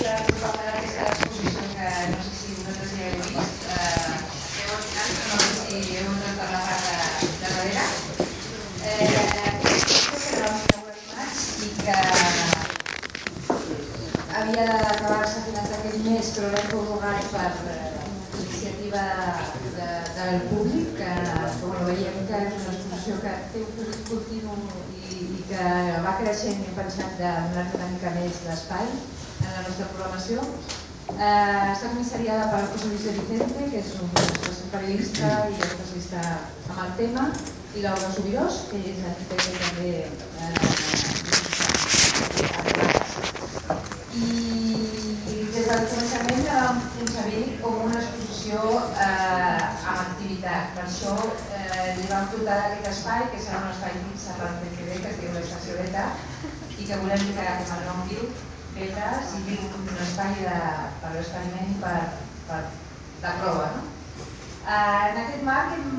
la proposta d'aquesta exposició que no sé si vosaltres ja eh, heu opinat, però no sé si heu entrat de, de. Eh, aquesta que era el maig i que havia d'acabar-se a finals però l'hem prorrogat per eh, iniciativa de, de, del públic, que, que bueno, veiem que és una exposició que té un públic continu i, i que i hem pensat de donar una mica més d'espai en la nostra programació. Eh, està comissariada per José Luis de Vicente, que és un, és un periodista i especialista amb el tema, i Laura Subirós, que és arquitecte també eh, i, des del començament la vam concebir com una exposició eh. Per això eh, li vam portar aquest espai, que serà un espai mig serrat de TV, que es diu l'Estació Beta, i que volem que com el nom diu, Beta sigui un espai de, per l'experiment per, per de prova. No? Eh, en aquest marc hem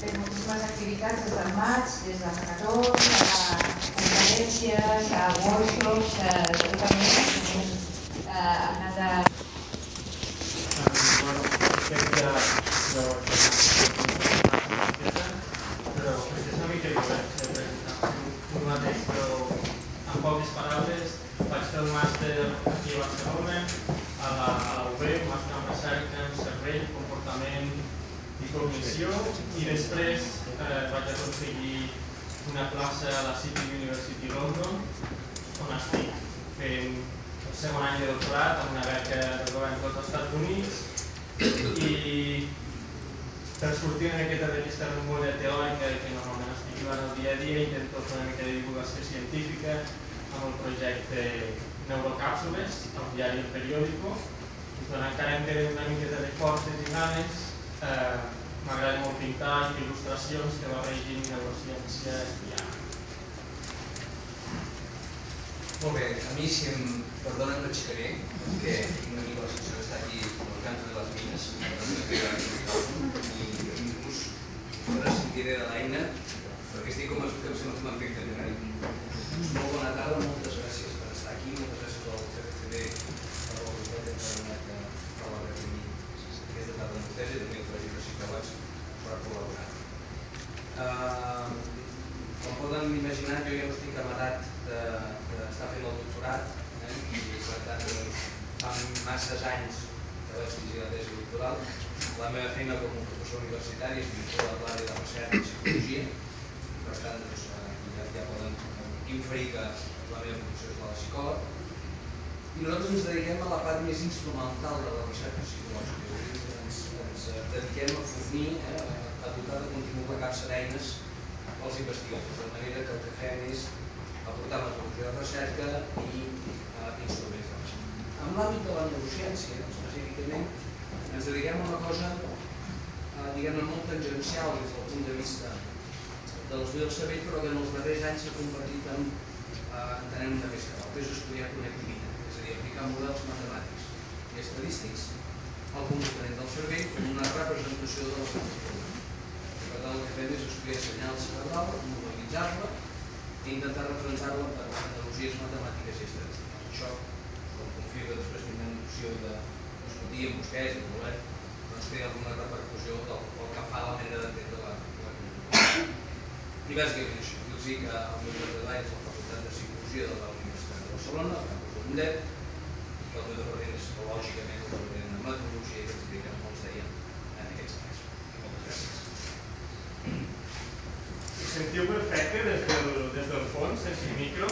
fet moltíssimes activitats des del maig, des de hackathons, a conferències, a workshops, a tota mena, eh, anat de bueno, crec que de eh, segon any de doctorat amb una beca del govern dels Estats Units i per sortir una miqueta d'aquesta remulla teòrica que normalment estic jugant el dia a dia intento fer una mica de divulgació científica amb el projecte Neurocàpsules, al diari El Periódico, encara em queden una miqueta de forces i ganes, eh, m'agrada molt pintar il·lustracions que barregin neurociència i art. Molt bé, a mi si em perdonen m'aixecaré, perquè tinc una mica la sensació d'estar aquí al canto de les mines, i ressentiré de l'eina, perquè estic com, com si no m'han fet de Molt bona tarda, moltes gràcies per estar aquí, moltes gràcies al CFCD per l'oportunitat de parlar aquí aquesta tarda amb vostès i també Col·legi de Ciutadans per col·laborar. Uh, com poden imaginar, jo ja estic amarat d'estar fent el doctorat eh? i per tant doncs, fa masses anys que vaig dirigir la tesi doctoral. La meva feina com a professor universitari és vinculat a l'àrea de recerca en psicologia i per tant doncs, ja, ja poden inferir que la meva professió és la de psicòleg. I nosaltres ens dediquem a la part més instrumental de la recerca psicològica, és ens, ens dediquem a fornir, eh, a dotar de contingut la capsa d'eines als investigadors, de manera que el que fem és aportar metodologia de recerca i eh, instruments de recerca. En l'àmbit de la neurociència, específicament, ens dediquem a una cosa eh, diguem-ne molt tangencial des del punt de vista de l'estudi del cervell, però que en els darrers anys s'ha convertit en, eh, entenem una més que és estudiar connectivitat, és a dir, aplicar models matemàtics i estadístics al comportament del cervell com una representació de la cultura. Per tant, el que fem és estudiar senyal cerebral, mobilitzar-la i intentar representar-la per analogies matemàtiques i estadístiques. Això, com confio que després tindrem l'opció de discutir amb vostès i voler, doncs té alguna repercussió del, del que fa la manera d'entendre la, la cultura. I bàsicament això, dir-los que el meu lloc de treball és la Facultat de Psicologia de la Universitat de Barcelona, al campus de Mollet, i que el meu departament és lògicament el departament de metodologia que ens dediquem, com els deia, en aquests anys. Moltes gràcies. sentiu perfecte des del, des del fons, sense micro?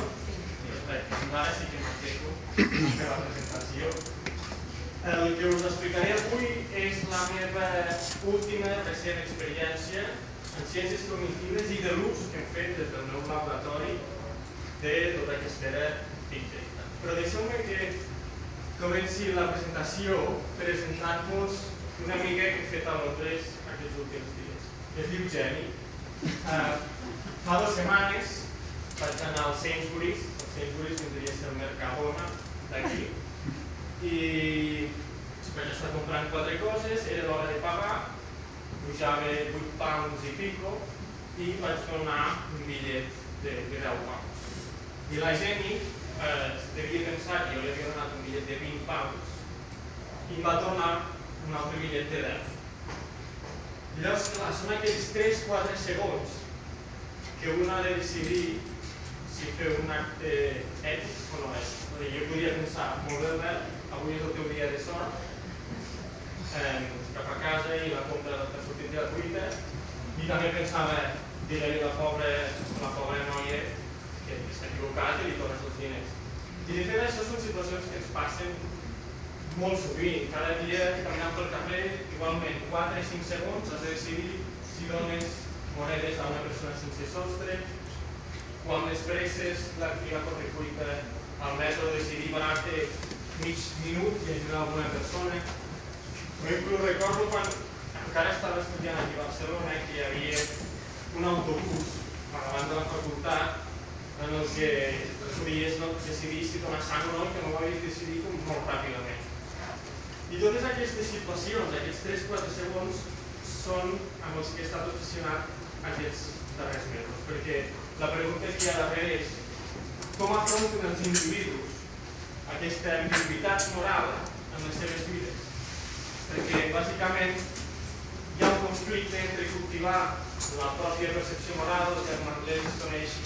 Perfecte, doncs ara sí que m'explico per la presentació. El que us explicaré avui és la meva última recent experiència en ciències cognitives i de l'ús que hem fet des del meu laboratori de tota aquesta era Data. Però deixeu-me que comenci la presentació presentant-vos una mica que he fet a Londres aquests últims dies. Es diu Jenny, Uh, fa dues setmanes vaig anar al Sainsbury's, el Sainsbury's vindria a ser el Mercadona d'aquí, i vaig estar comprant quatre coses, era l'hora de pagar, pujava 8 pounds i pico, i vaig donar un bitllet de, de 10 pounds. I la Jenny eh, devia pensar que jo li havia donat un bitllet de 20 pounds i em va tornar un altre bitllet de 10. I llavors, clar, són aquells 3-4 segons que un ha de decidir si fer un acte ètic o no és. Jo podia pensar, molt bé, avui és el teu dia de sort, eh, cap a casa i la compra t'ha sortit gratuïta, i també pensava, dir-li a la pobra, la pobra noia que s'ha equivocat i li tornes els diners. I de fet això són situacions que ens passen molt sovint. Cada dia caminant pel carrer, igualment, 4 o 5 segons has de decidir si dones monedes a una persona sense sostre, quan les presses l'activa correcuita al metro decidir parar-te mig minut i ajudar alguna persona. Jo inclús recordo quan encara estava estudiant aquí a Barcelona que hi havia un autobús per davant de la facultat en el que podies no, decidir si donar sang o no, que no ho havies decidit molt ràpidament. I totes aquestes situacions, aquests 3-4 segons, són amb els que he estat obsessionat aquests darrers mesos, perquè la pregunta que hi ha darrere és com afronten els individus aquesta ambigüitat moral en les seves vides? Perquè, bàsicament, hi ha un conflicte entre cultivar la pròpia percepció moral, que en anglès es coneix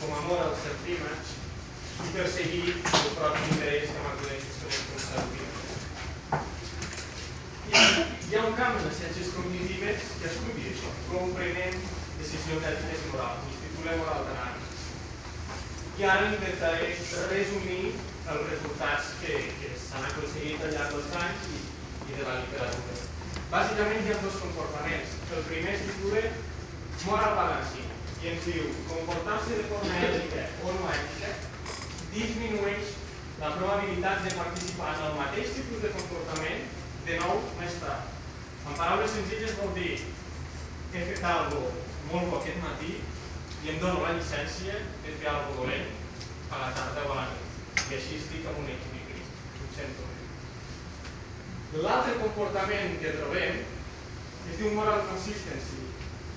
com a moral self-image, i perseguir el propi interès que en anglès es coneix com. I hi ha un camp en les ciències cognitives que estudia això, com prenem decisions ètiques i morals, el títol moral d'anàlisi. I ara intentaré resumir els resultats que, que s'han aconseguit al llarg dels anys i, i de la literatura. Bàsicament hi ha dos comportaments. El primer es titula Moral Balancing i ens diu comportar-se de forma ètica o no ètica disminueix la probabilitat de participar en el mateix tipus de comportament de nou més tard. En paraules senzilles vol dir he fet alguna molt bo aquest matí i em dono la llicència de fer alguna dolent a la tarda o a la nit. I així estic amb un equilibri. Ho sento. L'altre comportament que trobem es diu moral consistency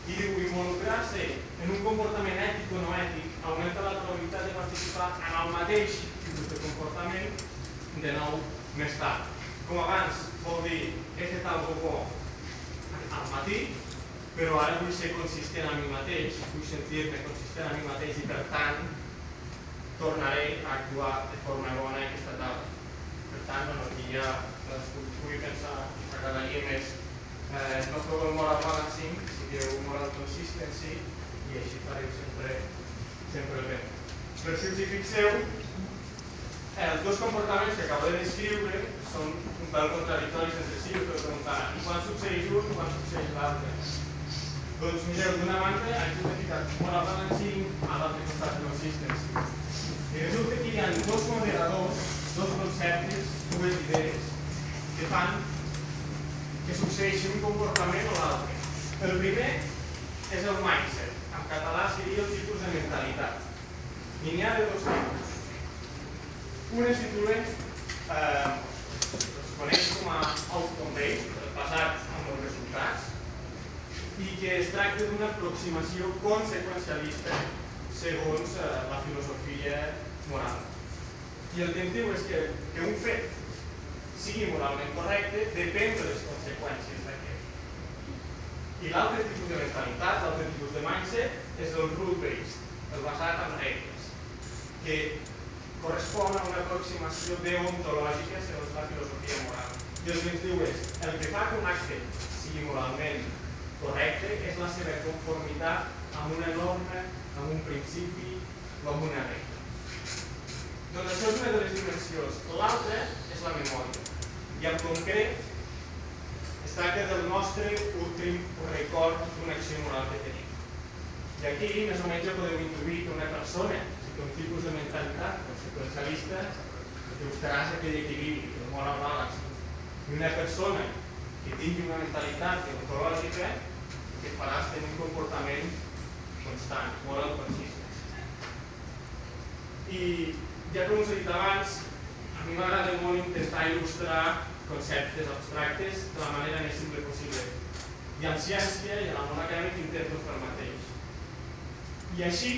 i diu involucrar-se en un comportament ètic o no ètic augmenta la probabilitat de participar en el mateix tipus de comportament de nou més tard. Com abans vol dir he fet alguna bo al matí, però ara vull ser consistent amb mi mateix, vull sentir-me consistent amb mi mateix i per tant tornaré a actuar de forma bona aquesta tarda. Per tant, bueno, aquí ja cadascú pugui pensar, m'agradaria més eh, no feu el moral balancing, sigueu moral consistency i així fareu sempre, sempre bé. Per si us hi fixeu, eh, els dos comportaments que acabo de descriure són un pèl contradictoris entre si, us heu preguntat, quan succeeix un quan succeeix l'altre? Doncs mireu, d'una banda, aquí us he ficat moral balancing, a l'altre costat consistency. I resulta que hi ha dos moderadors, dos conceptes, dues idees que fan que succeeixi un comportament o l'altre. El primer és el mindset. En català seria el tipus de mentalitat. I n'hi ha de dos tipus. Un es titula, eh, es coneix com a outcome based, basat en els resultats, i que es tracta d'una aproximació conseqüencialista segons eh, la filosofia moral. I el que ens diu és que, que un fet sigui moralment correcte depèn de les conseqüències d'aquest. I l'altre tipus de mentalitat, l'altre tipus de mindset és el rule-based, el basat en regles, que correspon a una aproximació deontològica segons la filosofia moral. I el que ens diu és, el que fa que un acte sigui moralment correcte és la seva conformitat amb una norma, amb un principi o amb una regla. Doncs això és una de les dimensions. L'altra és la memòria. I en concret, es tracta del nostre últim record d'una acció moral que tenim. I aquí, més o menys, ja podeu intuir que una persona, si té un tipus de mentalitat conseqüencialista, buscaràs aquell equilibri, el moral balance. I una persona que tingui una mentalitat deontològica, que faràs tenir un comportament constant, moral consistent. I ja com us he dit abans, a mi m'agrada molt intentar il·lustrar conceptes abstractes de la manera més simple possible. I en ciència i en el món acadèmic intento fer el mateix. I així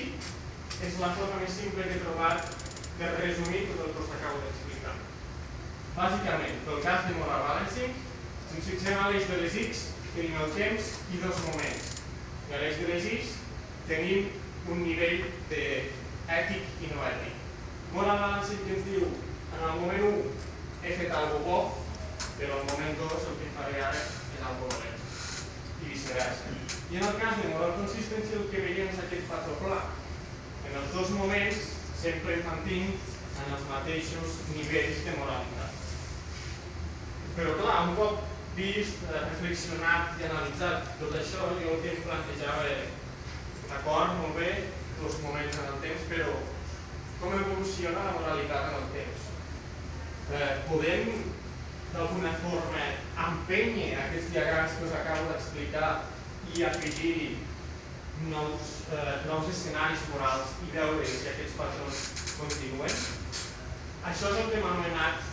és la forma més simple que he trobat per resumir tot el que us acabo d'explicar. Bàsicament, pel cas de moral balancing, ens fixem a l'eix de les X, tenim el temps i dos moments. I a l'eix de les X tenim un nivell de ètic i no ètic. Moral balancing que ens diu, en el moment 1 he fet alguna bo, però al moment 2 el que faré ara és algo dolent. I viceversa. I en el cas de moral consistency el que veiem és aquest patró pla. En els dos moments sempre mantinc en els mateixos nivells de moralitat. Però clar, un cop vist, eh, reflexionat i analitzat tot això, jo el que em plantejava era, d'acord, molt bé, els moments en el temps, però com evoluciona la moralitat en el temps? Eh, podem d'alguna forma empènyer aquests diagrams que us acabo d'explicar i afegir nous, eh, nous escenaris morals i veure si aquests patrons continuen? Això és el que hem anomenat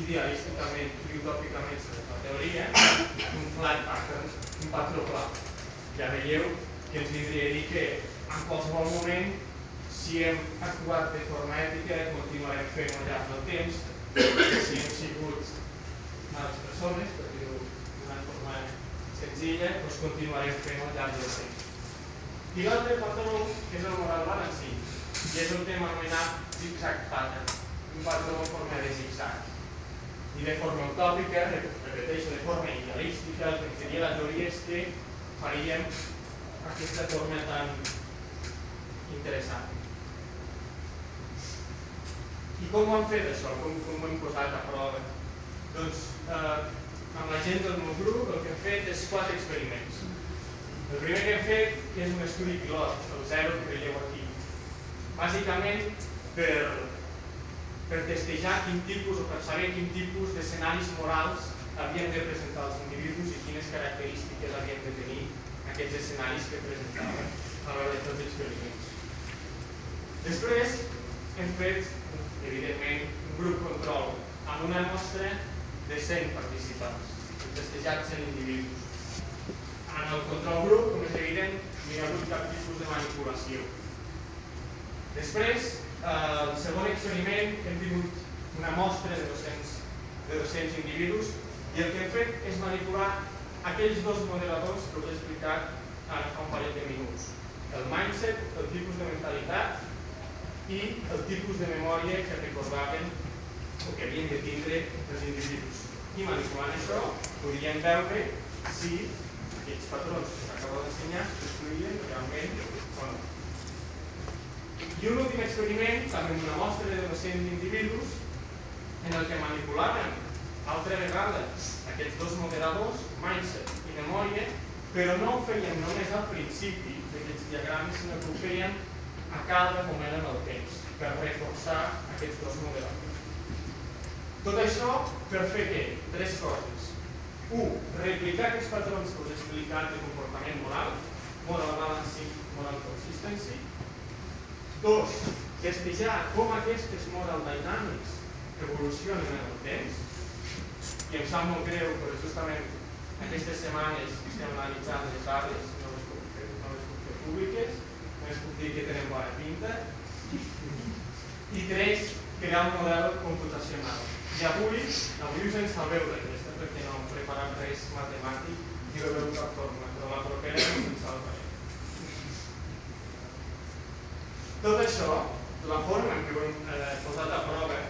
idealísticament i utòpicament la teoria, un flat pattern, un patró pla. Ja veieu que ens vindria a dir que en qualsevol moment, si hem actuat de forma ètica, continuarem fent al llarg del temps, si hem sigut males persones, per dir-ho d'una forma senzilla, doncs continuarem fent al llarg del temps. I l'altre patró és el moral balancing, i és que hem anomenat zigzag pattern, un patró en forma de zigzag i de forma utòpica, repeteixo, de forma idealística, el que seria la teoria és que faríem aquesta forma tan interessant. I com ho han fet això? Com, com ho hem posat a prova? Doncs eh, amb la gent del meu grup el que hem fet és quatre experiments. El primer que hem fet és un estudi pilot, el zero que veieu aquí. Bàsicament per per testejar quin tipus o per saber quin tipus d'escenaris morals havien de presentar els individus i quines característiques havien de tenir aquests escenaris que presentaven a l'hora de fer els experiments. Després hem fet, evidentment, un grup control amb una mostra de 100 participants, testejats en individus. En el control grup, com és evident, no hi ha hagut cap tipus de manipulació. Després, el segon experiment hem tingut una mostra de 200, de 200 individus i el que hem fet és manipular aquells dos moderadors que us he explicat ara fa un parell de minuts. El mindset, el tipus de mentalitat i el tipus de memòria que recordaven o que havien de tindre els individus. I manipulant això podríem veure si aquests patrons que s'acaba d'ensenyar produïen realment o no. I un últim experiment, també amb una mostra de 200 individus, en el que manipulaven altra vegada aquests dos moderadors, mindset i memòria, però no ho feien només al principi d'aquests diagrames, sinó que ho feien a cada moment en el temps, per reforçar aquests dos moderadors. Tot això per fer què? Tres coses. Un, replicar aquests patrons que us he explicat de comportament moral, moral balancing, moral consistency, Dos, testejar com aquestes moral dynamics evolucionen en el temps. I em sap molt greu, però justament aquestes setmanes estem analitzant les dades, no les puc fer, no les puc fer públiques, només puc dir que tenen bona pinta. I tres, crear un model computacional. I avui, avui us en salveu d'aquesta perquè no hem preparat res matemàtic i no veu cap forma, però la propera us en salvaré. Tot això, la forma en què ho hem eh, posat a prova,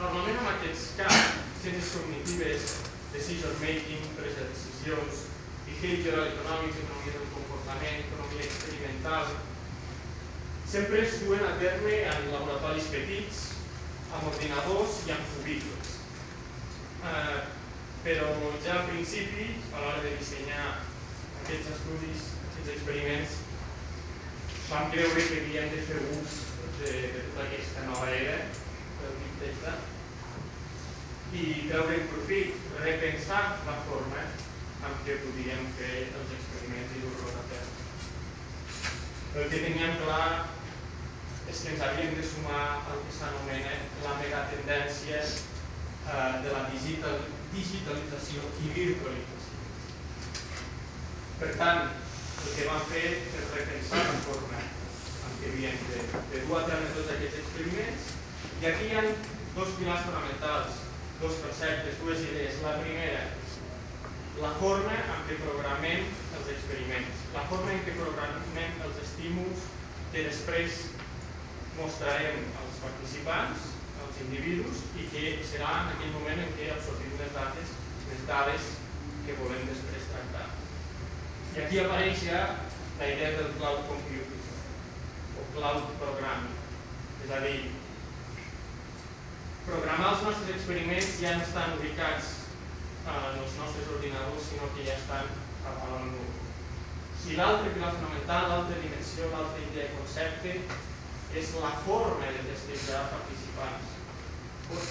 normalment en aquests camps, ciències cognitives, decision making, presa de decisions, behavioral economics, economia del comportament, economia experimental, sempre es duen a terme en laboratoris petits, amb ordinadors i amb cubículs. Eh, però ja al principi, a l'hora de dissenyar aquests estudis, aquests experiments, vam creure que havíem de fer ús de, de tota aquesta nova era del Big Data i treure profit, repensar la forma en què podíem fer els experiments i dur-los a terme. El que teníem clar és que ens havíem de sumar al que s'anomena la megatendència eh, de la digital, digitalització i virtualització. Per tant, el que vam fer és repensar la forma en què havíem de, de dur a terme tots aquests experiments I aquí hi ha dos pilars fonamentals, dos conceptes, dues idees. La primera, la forma en què programem els experiments, la forma en què programem els estímuls que després mostrarem als participants, als individus, i que serà en aquell moment en què absorbim les dades, les dades que volem després tractar. I aquí apareix ja la idea del cloud computing o cloud programming. És a dir, programar els nostres experiments ja no estan ubicats en els nostres ordinadors, sinó que ja estan a la nube. I l'altre pilar fonamental, l'altra dimensió, l'altra idea i concepte és la forma de testejar participants.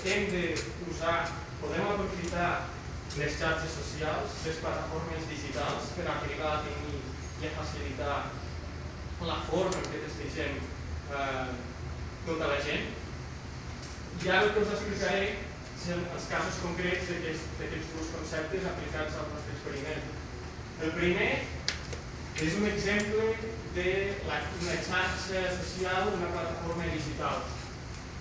Hem d'usar, podem aprofitar les xarxes socials, les plataformes digitals per arribar a tenir i a facilitar la forma en què testegem eh, tota la gent. I ara el que us explicaré són els casos concrets d'aquests dos conceptes aplicats al nostre experiment. El primer és un exemple d'una xarxa social, una plataforma digital.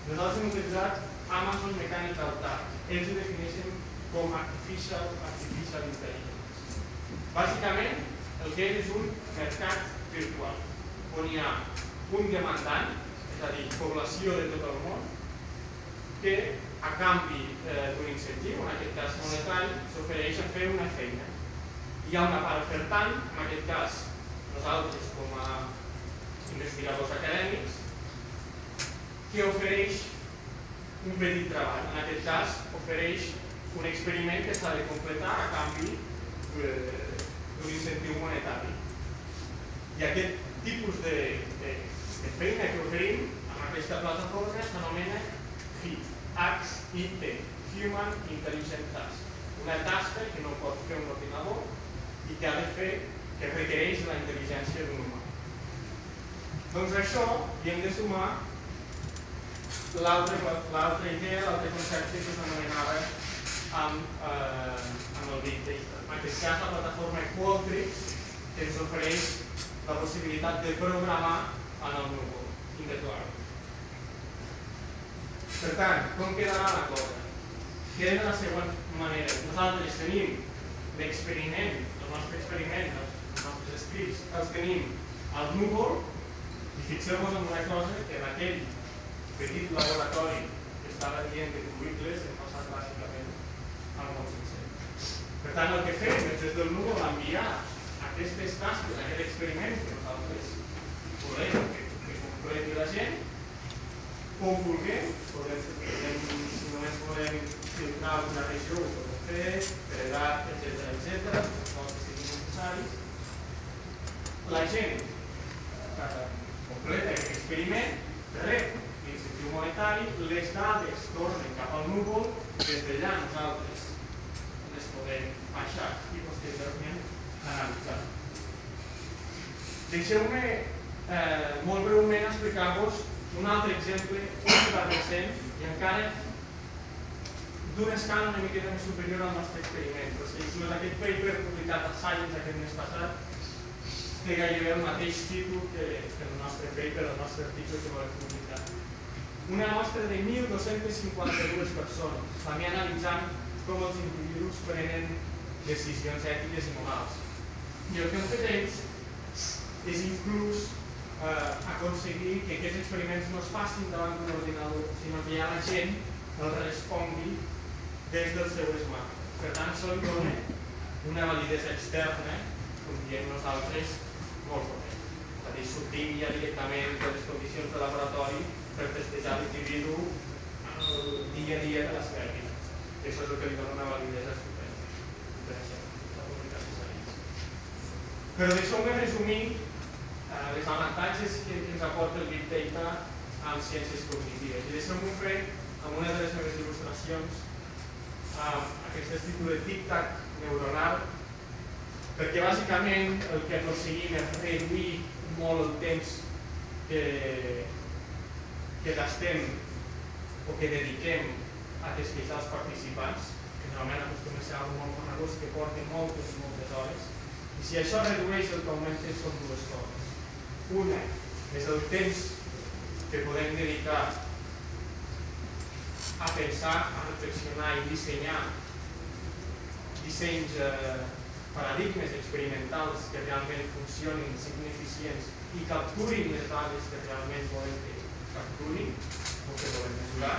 Nosaltres hem utilitzat Amazon Mechanical Turk. Ells ho defineixen com Artificial, artificial Intelligence. Bàsicament, el que és un mercat virtual, on hi ha un demandant, és a dir, població de tot el món, que a canvi eh, d'un incentiu, en aquest cas monetari, s'ofereix a fer una feina. Hi ha una part ofertant, en aquest cas nosaltres com a investigadors acadèmics, que ofereix un petit treball. En aquest cas, ofereix un experiment que s'ha de completar a canvi eh, d'un incentiu monetari. I aquest tipus de, de, de feina que oferim amb aquesta plataforma s'anomena HIT, Human Intelligent Task. Una tasca que no pot fer un ordinador i que ha de fer, que requereix la intel·ligència d'un humà. Doncs això hi hem de sumar l'altra idea, l'altre concepte que s'anomenava amb, eh, amb el Big Data. En aquest cas, la plataforma Qualtrics que ens ofereix la possibilitat de programar en el núvol, in the cloud. Per tant, com quedarà la cosa? Queda de la següent manera. Nosaltres tenim l'experiment, el nostre experiment, els nostres escrits, els tenim al núvol i fixeu-vos en una cosa que en aquell petit laboratori que estava dient de curricles hem passat bàsicament al món sencer. Per tant, el que fem és des del núvol enviar aquestes tasques, aquest experiment que nosaltres volem que, que completi la gent, com vulguem, podem, podem, si només volem filtrar una regió, ho podem fer, per edat, etc etc, els que siguin necessaris. La gent eh, completa aquest experiment, rep l'incentiu monetari, les dades tornen cap al núvol, des d'allà nosaltres les podem baixar i posteriorment analitzar. Deixeu-me eh, molt breument explicar-vos un altre exemple ultra recent i encara d'una escala una miqueta més superior al nostre experiment. Però si inclús aquest paper publicat a Science aquest mes passat té gairebé el mateix títol que, que el nostre paper, el nostre article que volem publicar. Una mostra de 1.252 persones, també analitzant com els individus prenen decisions ètiques i morals. I el que han fet ells és inclús aconseguir que aquests experiments no es facin davant d'un ordinador, sinó que ja la gent els respongui des del seu smart. Per tant, li dona una validesa externa, com diem nosaltres, molt potent. És a dir, sortim ja directament de les condicions de laboratori per testejar l'individu dia a dia de la seva vida això és el que li dona una validesa estupenda. Però deixeu-me resumir eh, les avantatges que, que ens aporta el Big Data amb ciències cognitives. I deixeu-m'ho fer amb una de les meves il·lustracions, eh, aquesta es titula Tic-Tac neuronal, perquè bàsicament el que aconseguim és reduir molt el temps que, que gastem o que dediquem a testejar els participants, que normalment acostuma a ser algo molt conegut que porta moltes i moltes hores. I si això redueix el que augmenta són dues coses. Una és el temps que podem dedicar a pensar, a reflexionar i dissenyar dissenys eh, paradigmes experimentals que realment funcionin, siguin eficients i capturin les dades que realment volem que capturin o que volem mesurar.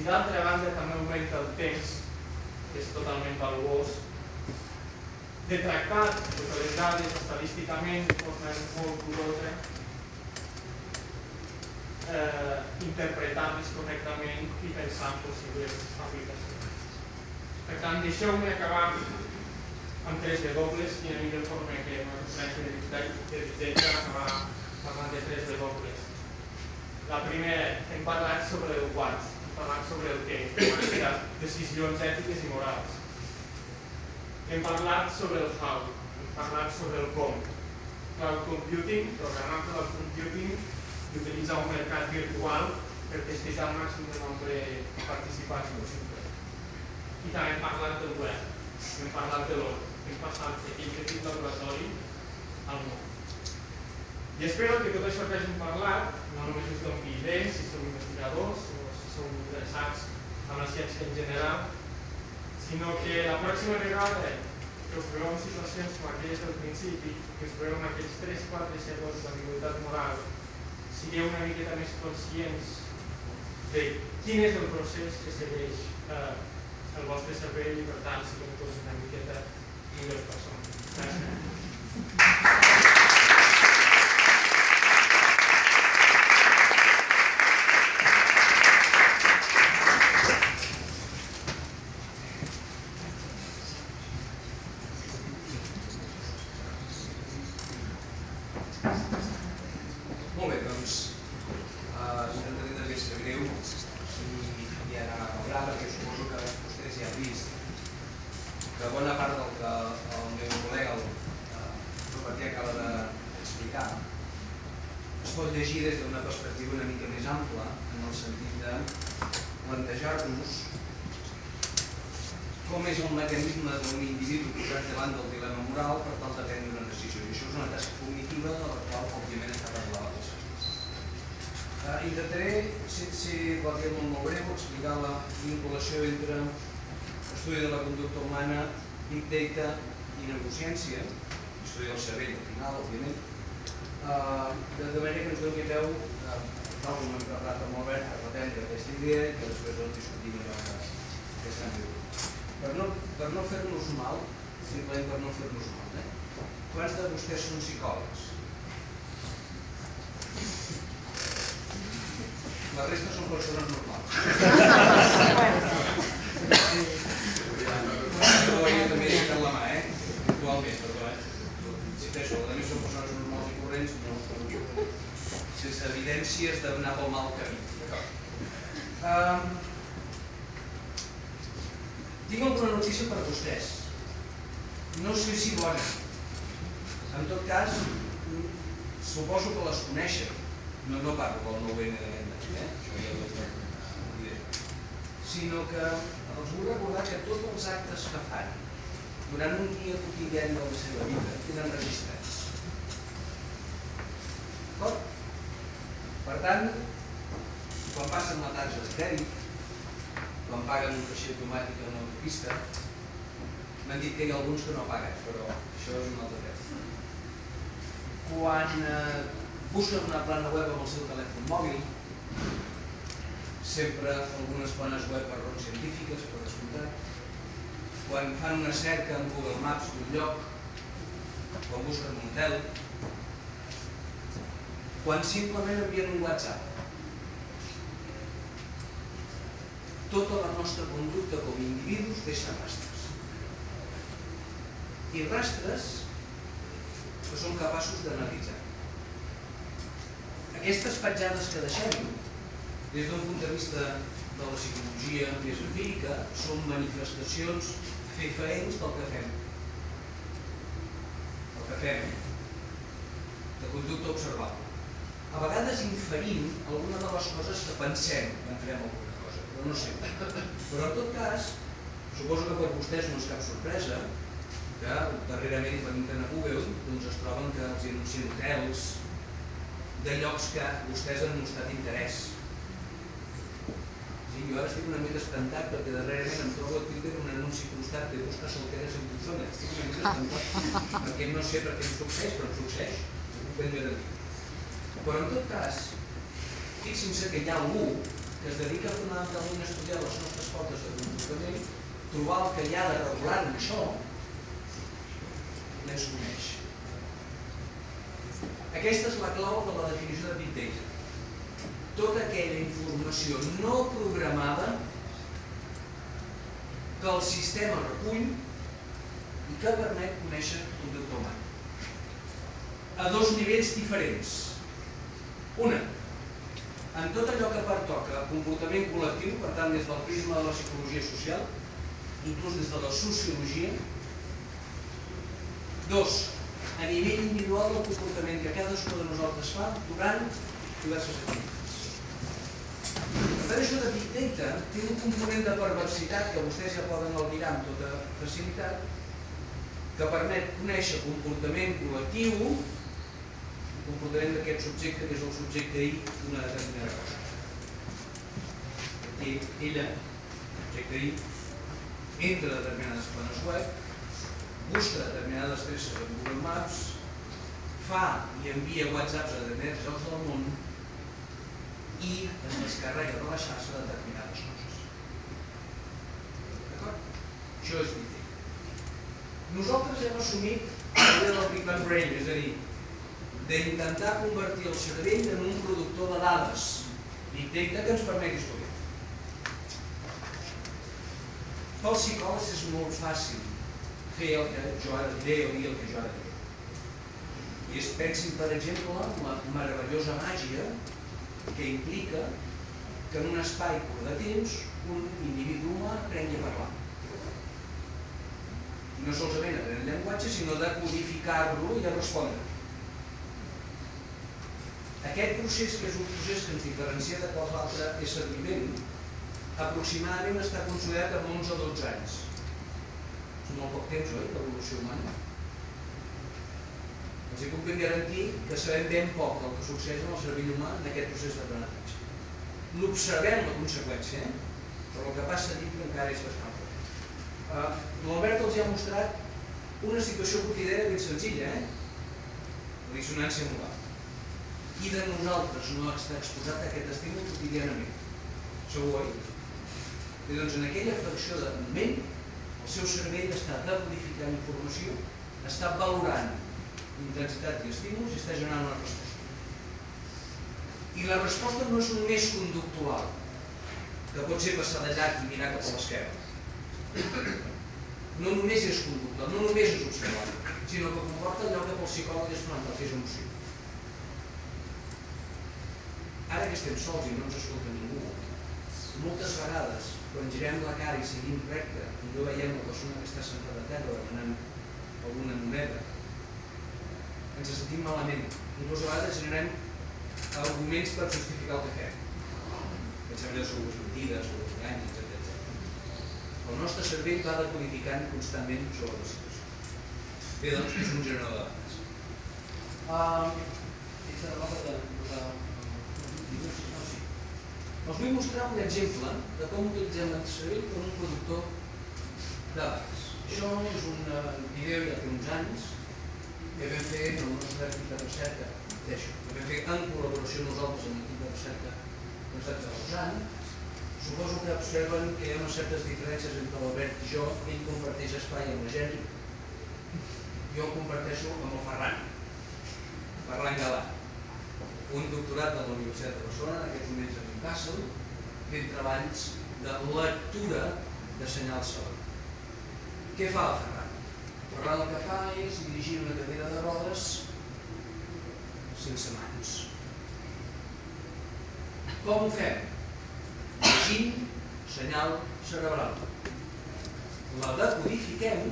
I d'altra banda també augmenta el temps, que és totalment valuós, de tractar totes les dades estadísticament forma molt curosa, eh, interpretar-les correctament i pensar en possibles aplicacions. Per tant, deixeu-me acabar amb tres de dobles i de forma que no de desitja acabar parlant de tres de dobles. La primera, hem parlat sobre el quart, hem parlat sobre el que, decisions ètiques i morals. Hem parlat sobre el how, hem parlat sobre el com. Cloud computing, programar cloud computing i utilitzar un mercat virtual per testejar el màxim de nombre de participants possible. I també hem parlat del web, hem parlat de l'or, hem passat d'aquell petit laboratori al món. I espero que tot això que hagin parlat, no només us doni idees, si sou investigadors o si sou interessats en la ciència en general, sinó que la pròxima vegada que us veu en situacions com aquelles del principi, que us veu en aquells 3-4 segons d'ambigüitat moral, sigueu una miqueta més conscients de quin és el procés que segueix eh, el vostre cervell i per tant sigueu tots una miqueta millors persones. Gràcies. Que no paguen, però això és un altre tema. Quan eh, una plana web amb el seu telèfon mòbil, sempre algunes planes web per raons científiques, per descomptat, quan fan una cerca en Google Maps d'un lloc, quan busquen un hotel, quan simplement envien un WhatsApp. Tota la nostra conducta com a individus deixa rastres. I rastres que som capaços d'analitzar. Aquestes petjades que deixem des d'un punt de vista de la psicologia més empírica, són manifestacions fefaents del que fem. El que fem, de conducta observable. A vegades inferim alguna de les coses que pensem quan farem alguna cosa, però no sempre. Però en tot cas, suposo que per vostès no és cap sorpresa que darrerament quan entren a Google doncs es troben que els anuncien hotels de llocs que vostès han mostrat interès Sí, jo ara estic una mica espantat perquè darrerament em trobo a Twitter un anunci constat de busca solteres en Buzona. Estic una mica espantat perquè no sé per què em succeeix, però em succeeix. Però en tot cas, fixin-se que hi ha algú que es dedica fonamentalment a estudiar les nostres pautes de comportament, trobar el que hi ha de regular en això, i ens coneix. Aquesta és la clau de la definició de Big Data tota aquella informació no programada que el sistema recull i que permet conèixer el conducte humà. A dos nivells diferents. Una, en tot allò que pertoca a comportament col·lectiu, per tant des del prisma de la psicologia social, inclús des de la sociologia. Dos, a nivell individual del comportament que cadascú de nosaltres fa durant diverses activitats. Per tant, això de Big Data té un component de perversitat que vostès ja poden albirar amb tota facilitat, que permet conèixer comportament col·lectiu, el comportament d'aquest subjecte, que és el subjecte I d'una determinada cosa. Aquí, ella, subjecte I, entra a determinades planes web, busca determinades peces en Google Maps, fa i envia whatsapps a determinats llocs del món, i es descarrega de la xarxa determinades coses. D'acord? Això és Big Nosaltres hem assumit la idea del Big Bang Brain, és a dir, d'intentar convertir el cervell en un productor de dades Big que ens permeti estudiar. Pels psicòlegs és molt fàcil fer el que jo ara diré o dir el que jo ara diré. I es pensin, per exemple, en la meravellosa màgia que implica que en un espai curt de temps un individu humà aprengui a parlar. No solament aprendre el llenguatge, sinó de codificar-lo i de respondre. Aquest procés, que és un procés que ens diferencia de qualsevol altre ésser vivent, aproximadament està considerat amb 11 o 12 anys. És molt poc temps, oi, l'evolució humana? els puc ben garantir que sabem ben poc del que succeeix en el cervell humà en aquest procés d'aprenentatge. L'observem la conseqüència, però el que passa dintre encara és bastant fort. Uh, L'Albert els ha mostrat una situació quotidiana ben senzilla, eh? la dissonància moral. Qui de nosaltres no està exposat a aquest estímul quotidianament? Segur, oi? I doncs en aquella fracció de moment el seu cervell està decodificant informació, està valorant intensitat i estímuls i està generant una resposta. I la resposta no és només conductual, que pot ser passar de llarg i mirar cap a l'esquerra. No només és conductual, no només és observar, sinó que comporta allò que pel psicòleg és fonamental, que és emoció. Ara que estem sols i no ens escolta ningú, moltes vegades, quan girem la cara i seguim recte i no veiem la persona que està sentada a terra demanant alguna moneda ens sentim malament. Inclús a vegades generem arguments per justificar el que fem. Pensem allò sobre les mentides, sobre els enganys, etc. El nostre cervell va decodificant constantment sobre la situació. Bé, doncs, és un generador de dades. Um, Els vull mostrar un exemple de com utilitzem el cervell com un productor dades. Això és un vídeo ja té uns anys que vam fer en el nostre equip de recerca, deixo, que vam fer en col·laboració nosaltres amb l'equip de recerca de l'Estat de Lausanne, suposo que observen que hi ha unes certes diferències entre l'Albert i jo, ell comparteix espai amb la Geni, jo el comparteixo amb el Ferran, Ferran Galà, un doctorat de la Universitat de Barcelona, en aquests moments a Newcastle, fent treballs de lectura de senyals sonors. Què fa el Ferran? Ferran el que fa és dirigir una cadira de rodes sense mans. Com ho fem? Llegint senyal cerebral. La decodifiquem i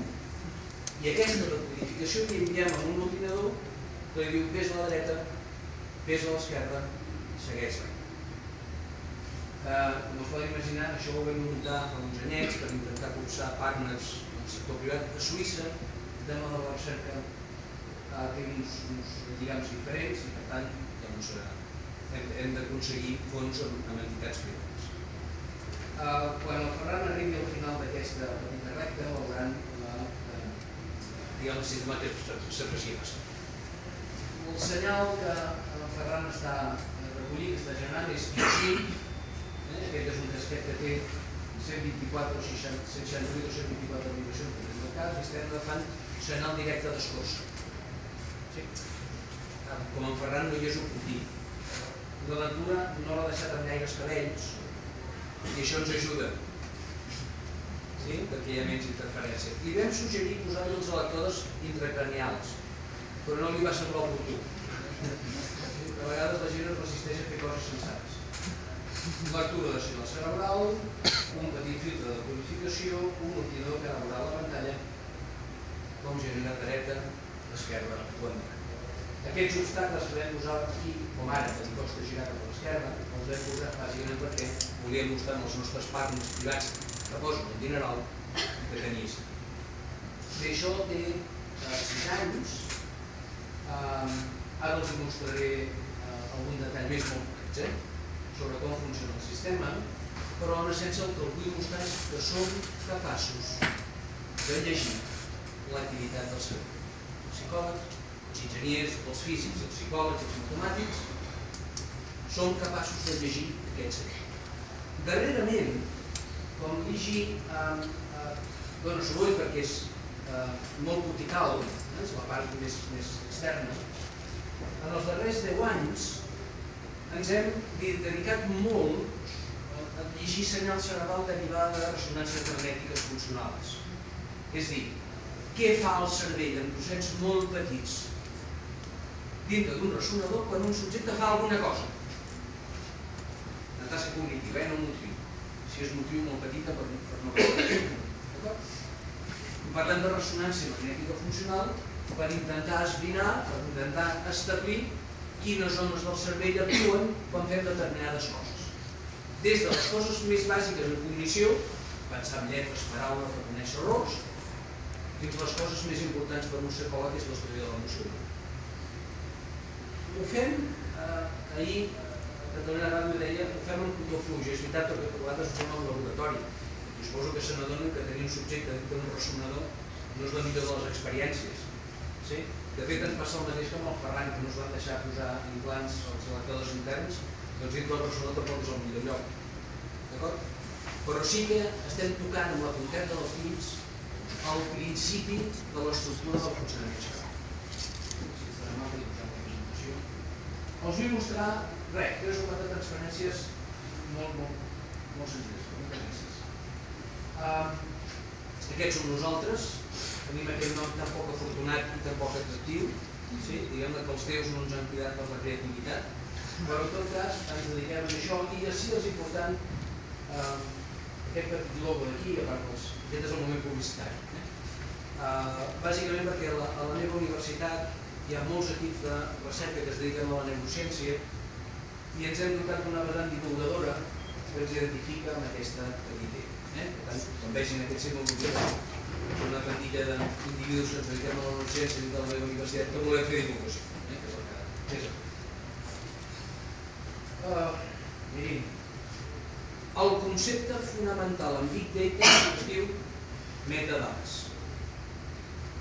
aquesta decodificació que enviem a un ordinador que li diu vés a la dreta, vés a l'esquerra, segueix la eh, com us podeu imaginar, això ho vam muntar fa uns anyets per intentar cursar partners del sector privat a Suïssa tema de la recerca eh, té uns, uns lligams diferents i per tant doncs, eh, hem, hem d'aconseguir fons amb, amb entitats privades. Eh, quan el Ferran arribi al final d'aquesta petita recta veuran la, eh, el sistema que s'aprecia massa. El senyal que el Ferran està recollint, està generant, és així. Eh? Aquest és un casquet que té 124 o 60, 168 o 124 vibracions, per el cas, i estem agafant senyal directe d'escorça. Sí? Eh, Com en Ferran no hi és puntí. La natura no l'ha deixat amb gaires cabells, i això ens ajuda sí? perquè hi ha menys interferència. I vam suggerir posar-li els electrodes intracranials, però no li va semblar oportú. A vegades la gent es resisteix a fer coses sensates. Lectura de senyal cerebral, un petit filtre de purificació, un ordinador que ha la pantalla, com genera dreta, esquerra endavant. Aquests obstacles que vam posar aquí, com ara, que li costa girar cap a l'esquerra, els vam posar bàsicament perquè volíem mostrar als nostres partners privats que posen un dineral que tenies. Bé, això té eh, 6 anys, eh, ara els mostraré eh, algun detall més molt concret sobre com funciona el sistema, però en essència el que els vull mostrar és que som capaços de llegir l'activitat del cervell. El psicòleg els enginyers, els físics, els psicòlegs, els matemàtics, són capaços de llegir aquest secret. Darrerament, com llegir eh, eh, dona soroll perquè és eh, molt cortical, eh, és la part més, més externa, en els darrers 10 anys ens hem dedicat molt a llegir senyal cerebral derivada de ressonàncies magnètiques funcionals. És dir, què fa el cervell en trossets molt petits dintre d'un ressonador quan un subjecte fa alguna cosa. Una tasca cognitiva, eh? no motriu. Si és motriu molt petita per, per no D'acord? Parlem de ressonància magnètica funcional per intentar esbrinar, per intentar establir quines zones del cervell actuen quan fem determinades coses. Des de les coses més bàsiques de cognició, pensar en lletres, paraules, reconèixer errors, fins a les coses més importants per un psicòleg, que és l'estudi de l'emoció ho fem, eh, ahir a Catalunya Ràdio deia, ho fem en fluix, és veritat perquè per vegades ho fem en laboratori. I suposo que se n'adonen que tenir un subjecte d'un ressonador no és la millor de les experiències. Sí? De fet, ens passa el mateix amb el Ferran, que no ens van deixar posar implants als electrodes interns, doncs dintre del ressonador tampoc és el millor lloc. D'acord? Però sí que estem tocant amb la punteta dels dits el principi de l'estructura del funcionament cerebral. Els vull mostrar, res, tres o quatre transferències molt, molt, molt senzilles. Moltes gràcies. Uh, aquests som nosaltres, tenim aquest nom tan poc afortunat i tan poc atractiu, sí? diguem que els déus no ens han cuidat per la creativitat, però en tot cas ens dediquem a això i així és important uh, aquest petit logo d'aquí, a part dels, aquest és el moment publicitari. Eh? Uh, bàsicament perquè a la, a la meva universitat hi ha molts equips de recerca que es dediquen a la neurociència i ens hem dotat d'una vessant divulgadora que ens identifica amb aquesta petita. Eh? Per tant, quan vegin aquest símbol d'objecte, una plantilla d'individus que ens dediquem a la neurociència dins de la meva universitat que volem fer divulgació. Eh? Que és el que és. Uh, mirin, el concepte fonamental en Big Data es diu metadades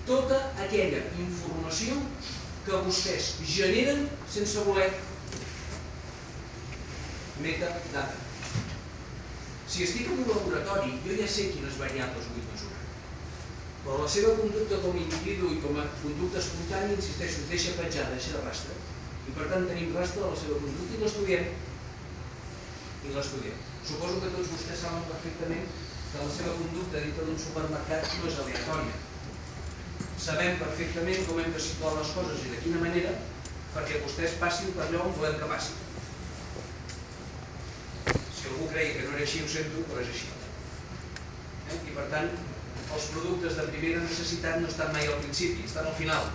tota aquella informació que vostès generen sense voler metadata. Si estic en un laboratori, jo ja sé quines variables vull mesurar. Però la seva conducta com a individu i com a conducta espontània, insisteixo, deixa petjar, deixa de rastre. I per tant tenim rastre de la seva conducta i l'estudiem. I l'estudiem. Suposo que tots vostès saben perfectament que la seva conducta dintre d'un supermercat no és aleatòria sabem perfectament com hem de situar les coses i de quina manera perquè vostès passin per allò on volem que passin. Si algú creia que no era així, ho sento, però és així. Eh? I per tant, els productes de primera necessitat no estan mai al principi, estan al final.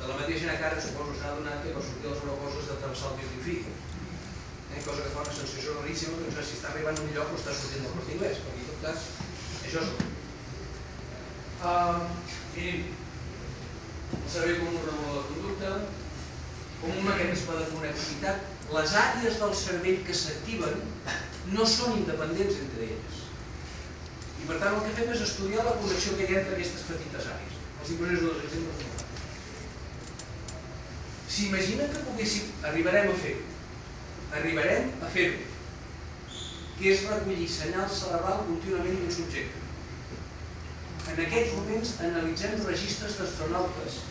De la mateixa manera que ara suposo s'ha donat que per sortir les propostes de travessar el Duty Eh? Cosa que fa una sensació raríssima que no sé si està arribant un lloc o està sortint del Corte Inglés, perquè en tot cas, això és Uh, mirin, el cervell com un regulador de conducta, com un mecanisme de connectivitat, les àrees del cervell que s'activen no són independents entre elles. I per tant el que fem és estudiar la connexió que hi ha entre aquestes petites àrees. Els hi posaré dos exemples. S'imaginen que poguéssim, arribarem a fer-ho, arribarem a fer-ho, que és recollir senyal cerebral contínuament d'un subjecte. En aquests moments analitzem registres d'astronautes,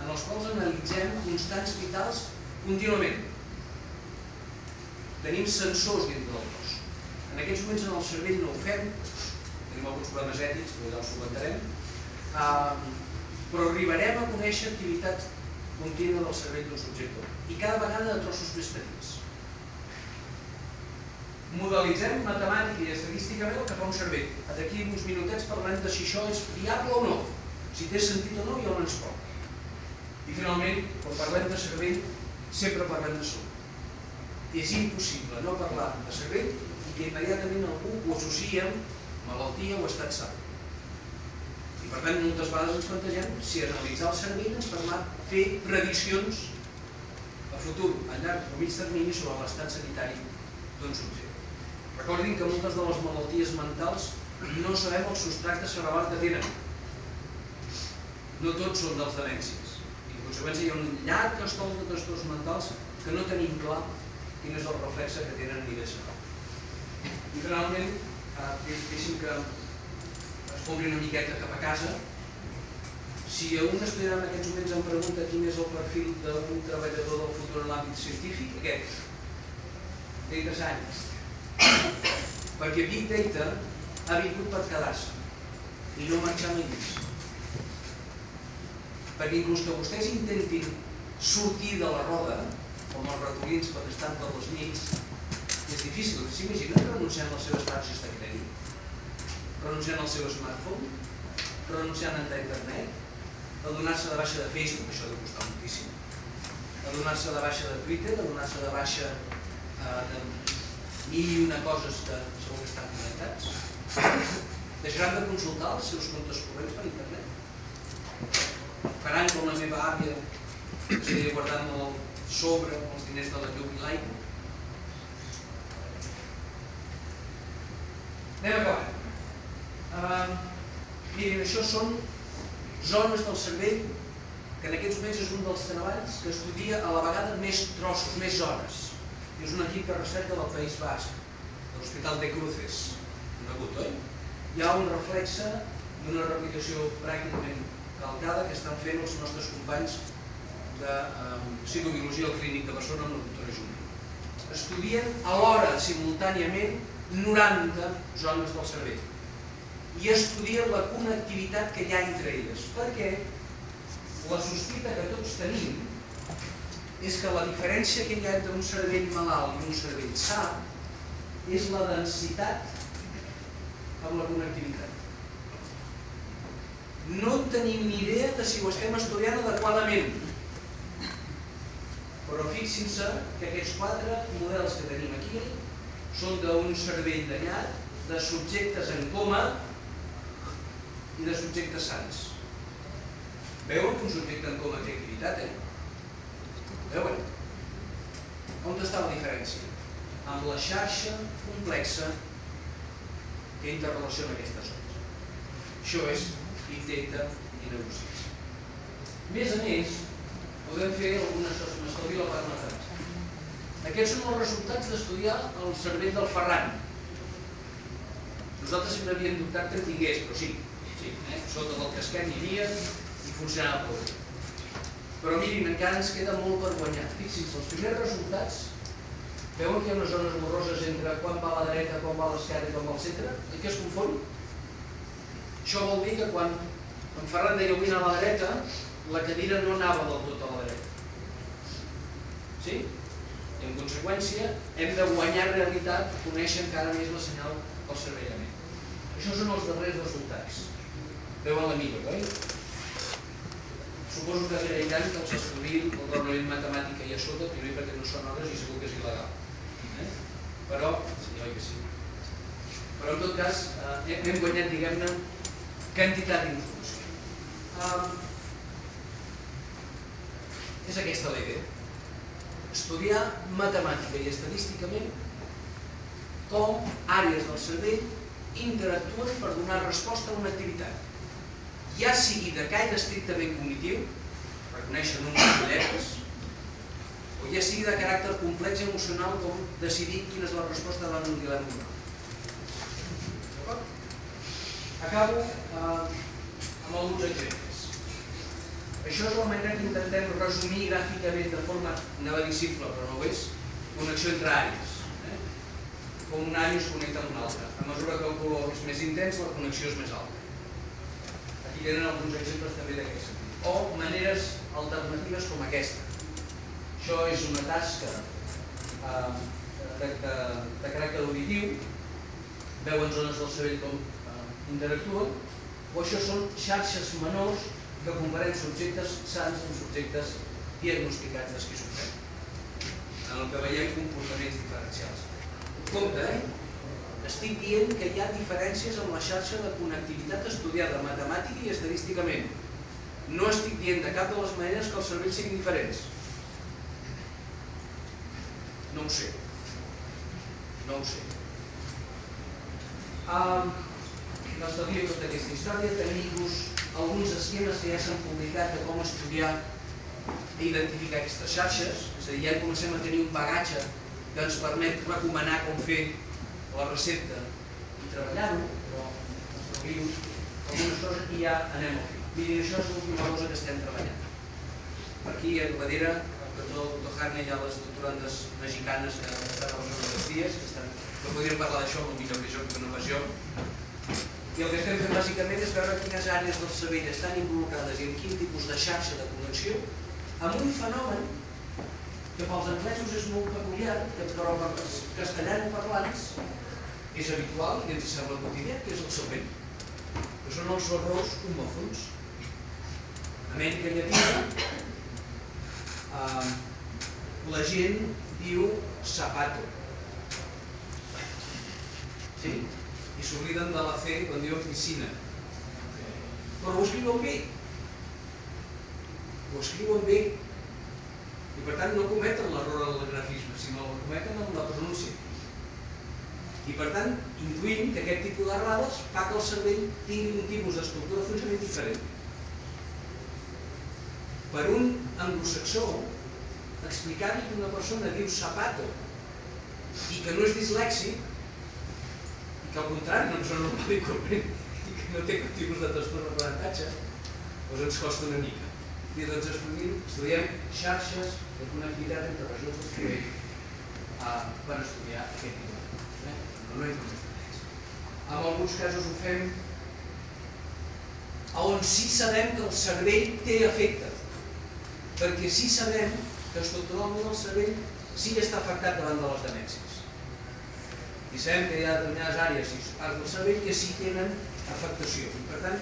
en els quals analitzem constants vitals contínuament. Tenim sensors dintre del cos. En aquests moments en el cervell no ho fem, tenim alguns problemes ètics, però ja els solventarem, uh, però arribarem a conèixer activitat contínua del cervell d'un subjecte i cada vegada de trossos més petits modelitzem matemàtica i estadísticament el que fa un cervell. D'aquí uns minutets parlem de si això és viable o no, si té sentit o no i on ens porta. I finalment, quan parlem de cervell, sempre parlem de salut. És impossible no parlar de cervell i que immediatament algú ho associa amb malaltia o estat sa. I per tant, moltes vegades ens plantegem si analitzar el cervell ens permet fer prediccions a futur, a llarg o mig termini sobre l'estat sanitari d'un subjecte. Recordin que moltes de les malalties mentals no sabem el substracte cerebral que tenen. No tots són dels demències. I en conseqüència hi ha un llarg estol de trastorns mentals que no tenim clar quin és el reflexe que tenen a nivell cerebral. I finalment, eh, deixi'm que es cobri una miqueta cap a casa. Si un estudiant en aquests moments em pregunta quin és el perfil d'un treballador del futur en l'àmbit científic, aquest, data science, perquè Big Data ha vingut per quedar-se i no marxar més. Perquè inclús que vostès intentin sortir de la roda, com els ratolins quan estan per les nits, és difícil. S'imaginen renunciant a les seves targes de crèdit, renunciant al seu smartphone, renunciant a internet, a donar-se de baixa de Facebook, això deu costar moltíssim, a donar-se de baixa de Twitter, a donar-se de baixa eh, de mil i una coses que segur que estan connectats. Deixaran de consultar els seus comptes corrents per internet. Faran com la meva àvia, que seguia guardant el sobre els diners de la llum i l'aigua. Anem acabant. Uh, mirin, això són zones del cervell que en aquests moments és un dels treballs que estudia a la vegada més trossos, més zones és un equip de recerca del País Basc, de l'Hospital de Cruces, conegut, oi? Hi ha un reflexe d'una replicació pràcticament calcada que estan fent els nostres companys de eh, psicobiologia al Clínic de Barcelona amb la doctora Júlia. Estudien alhora, simultàniament, 90 zones del cervell i estudien la connectivitat que hi ha entre elles, perquè la sospita que tots tenim és que la diferència que hi ha entre un cervell malalt i un cervell sa és la densitat amb la connectivitat. No en tenim ni idea de si ho estem estudiant adequadament. Però fixin-se que aquests quatre models que tenim aquí són d'un cervell danyat, de subjectes en coma i de subjectes sants. Veuen que un subjecte en coma té activitat, eh? Veuen? On està la diferència? Amb la xarxa complexa que interrelaciona aquestes zones. Això és Data i negociació. Més a més, podem fer algunes m'estalvio la part matemàtica. Aquests són els resultats d'estudiar el cervell del Ferran. Nosaltres sempre havíem dubtat que tingués, però sí, sí eh? sota del casquet hi havia i funcionava prou bé. Però mirin, encara ens queda molt per guanyar. Fixin-se, els primers resultats, veuen que hi ha unes zones borroses entre quan va a la dreta, quan va a l'esquerra i quan va al centre? I què es confon? Això vol dir que quan en Ferran deia anar a la dreta, la cadira no anava del tot a la dreta. Sí? En conseqüència hem de guanyar realitat, conèixer encara més la senyal del cervellament. Això són els darrers resultats. Veuen la millor, oi? Suposo que agrairan que els estudiïn el raonament matemàtica i a sota, primer perquè no són hores i segur que és il·legal. Eh? Però, sí, oi que sí. Però en tot cas, eh, hem guanyat, diguem-ne, quantitat d'informació. Um, és aquesta la idea. Estudiar matemàtica i estadísticament com àrees del cervell interactuen per donar resposta a una activitat. Ja sigui de caire estrictament cognitiu, reconèixer números i lletres, o ja sigui de caràcter complex i emocional com decidir quina és la resposta davant un dilema moral. Acabo eh, amb alguns exemples. Això és la manera que intentem resumir gràficament de forma, anava però no ho és, connexió entre àrees. Eh? Com un àrea es connecta amb un altre. A mesura que el color és més intens, la connexió és més alta. Aquí tenen alguns exemples també d'aquest sentit. O maneres alternatives com aquesta. Això és una tasca eh, de, de, de caràcter auditiu, veuen zones del cervell com eh, interactuen, o això són xarxes menors que comparem subjectes sants amb subjectes diagnosticats d'esquizofrènia, en el que veiem comportaments diferencials. Compte, eh? Estic dient que hi ha diferències en la xarxa de connectivitat estudiada matemàtica i estadísticament. No estic dient de cap de les maneres que els cervells siguin diferents. No ho sé. No ho sé. Um, estalvio tota aquesta història, tenim-vos alguns esquemes que ja s'han publicat de com estudiar i identificar aquestes xarxes, és a dir, ja comencem a tenir un bagatge que ens permet recomanar com fer la recepta i treballar-ho, però estalvio algunes coses i ja anem al fi. Mirin, això és l'última cosa que estem treballant. Per aquí, a darrere, el doctor Harney i les doctorandes mexicanes que estan a les universitats, que, estan, que podríem parlar d'això molt millor que jo, que no pas jo, i el que estem fent bàsicament és veure quines àrees del cervell estan involucrades i en quin tipus de xarxa de connexió amb un fenomen que pels anglesos és molt peculiar, que però per els castellanoparlants és habitual i ens sembla quotidià, que és el següent. Que són els horrors homòfons. Amèrica Llatina, eh, la gent diu zapato. Sí? S'obliden de la C quan diuen piscina. Però ho escriuen bé. Ho escriuen bé. I per tant no cometen l'error en el grafisme, sinó el cometen en la pronúncia. I per tant, intuïm que aquest tipus d'errades fa que el cervell tingui un tipus d'estructura de funcionament diferent. Per un anglosaxó, explicar-li que una persona diu zapato i que no és dislèxic que al contrari no són normal i corrent i que no té cap tipus de trastorn d'aprenentatge, doncs ens costa una mica. I doncs estudiem, estudiem xarxes de connectivitat entre regions del cervell uh, per estudiar aquest tipus eh? no, no En alguns casos ho fem on sí sabem que el cervell té efecte, perquè sí sabem que estructuralment el cervell sí està afectat davant de les demències i sabem que hi ha determinades àrees i parts del cervell que sí tenen afectació. I per tant,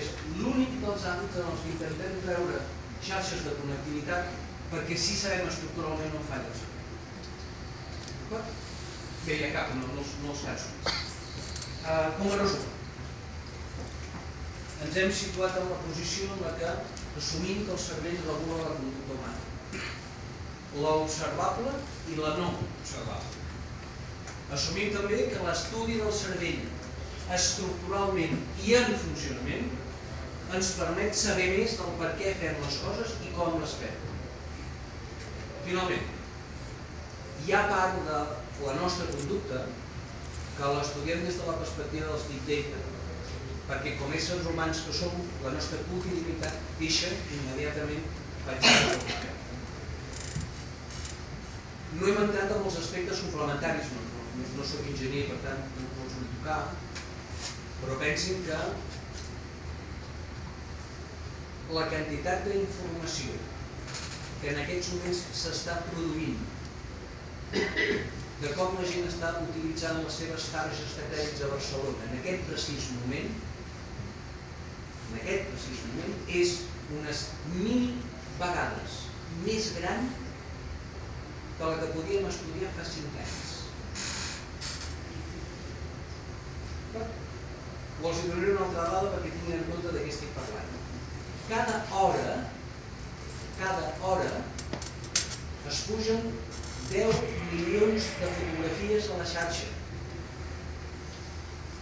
és l'únic dels àmbits en els que intentem treure xarxes de connectivitat perquè sí sabem estructuralment on falla el cervell. Bé, ja cap, no, no, no els casos. Uh, com a resum, ens hem situat en la posició en la que assumim que el cervell regula la conducta humana. L'observable i la no observable. Assumim també que l'estudi del cervell estructuralment i en funcionament ens permet saber més del per què fem les coses i com les fem. Finalment, hi ha part de la nostra conducta que l'estudiem des de la perspectiva dels big data, perquè com éssers humans que som, la nostra quotidianitat deixa immediatament vaig No hem entrat en els aspectes complementaris, no, sóc enginyer, per tant no ho pots tocar, però pensin que la quantitat d'informació que en aquests moments s'està produint de com la gent està utilitzant les seves targes de crèdits a Barcelona en aquest precís moment en aquest precís moment és unes mil vegades més gran que la que podíem estudiar fa cinc anys. O els donaré una altra dada perquè tinguin en compte de què estic parlant. Cada hora, cada hora, es pugen 10 milions de fotografies a la xarxa.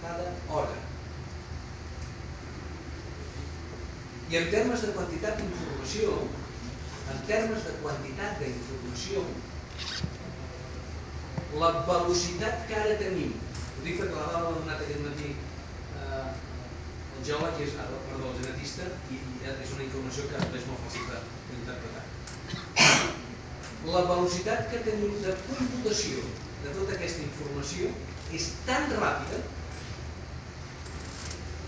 cada hora. I en termes de quantitat d'informació, en termes de quantitat d'informació, la velocitat que ara tenim, ho dic perquè la l'ha donat aquest matí eh, el geòleg és, perdó, el genetista i, i és una informació que és molt fàcil d'interpretar. La velocitat que tenim de computació de tota aquesta informació és tan ràpida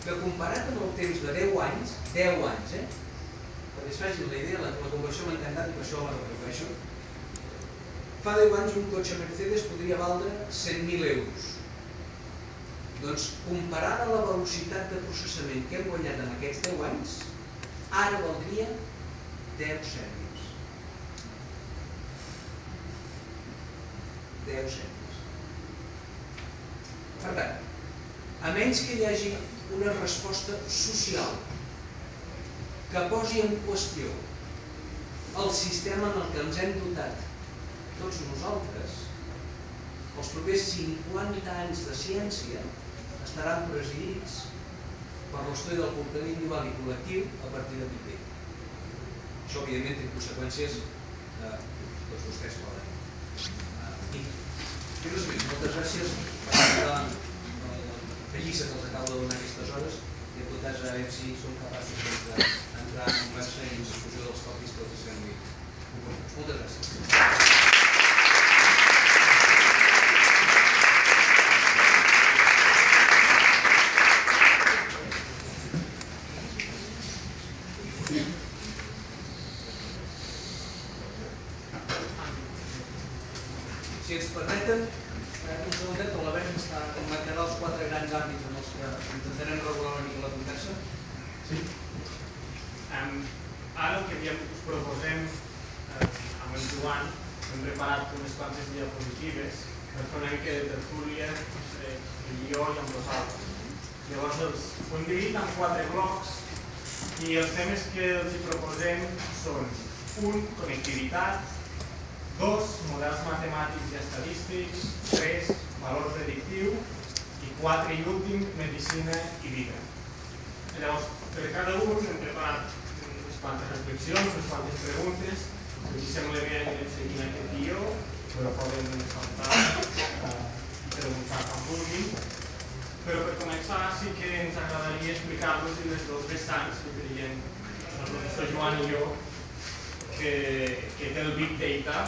que comparat amb el temps de 10 anys, 10 anys, eh? perquè es faci la idea, la, la conversió m'ha encantat i per això la reprodueixo, fa 10 anys un cotxe Mercedes podria valdre 100.000 euros. Doncs comparada la velocitat de processament que hem guanyat en aquests 10 anys, ara valdria 10 cèntims. 10 cèntims. Per tant, a menys que hi hagi una resposta social que posi en qüestió el sistema en el que ens hem dotat tots nosaltres, els propers 50 anys de ciència estaran presidits per l'estudi del comportament individual i col·lectiu a partir de Data. Això, evidentment, té conseqüències que tots vostès poden dir. I res més, moltes gràcies per lliça que els acabo de donar aquestes hores, diputats, a veure si som capaços d'entrar en conversa i en discussió dels tòpics que els sembli. Moltes gràcies. Si ens permeten, un segundet, o la veig està marcarà els quatre grans àmbits en els que intentarem regular una mica la conversa. Sí. Um, ara el que havíem, us proposem eh, amb en Joan, hem preparat unes quantes diapositives per fer una mica de tertúlia entre el jo i amb vosaltres. Llavors els ho hem dividit en quatre blocs i els temes que els hi proposem són un, connectivitat, dos, models matemàtics i estadístics, tres, valor predictiu i quatre i últim, medicina i vida. Llavors, per cada un hem preparat unes quantes reflexions, unes quantes preguntes, si us sembla bé anirem seguint aquest guió, però poden saltar eh, i preguntar quan vulguin. Però per començar sí que ens agradaria explicar-vos les dos vessants que creiem el professor Joan i jo que, que té el Big Data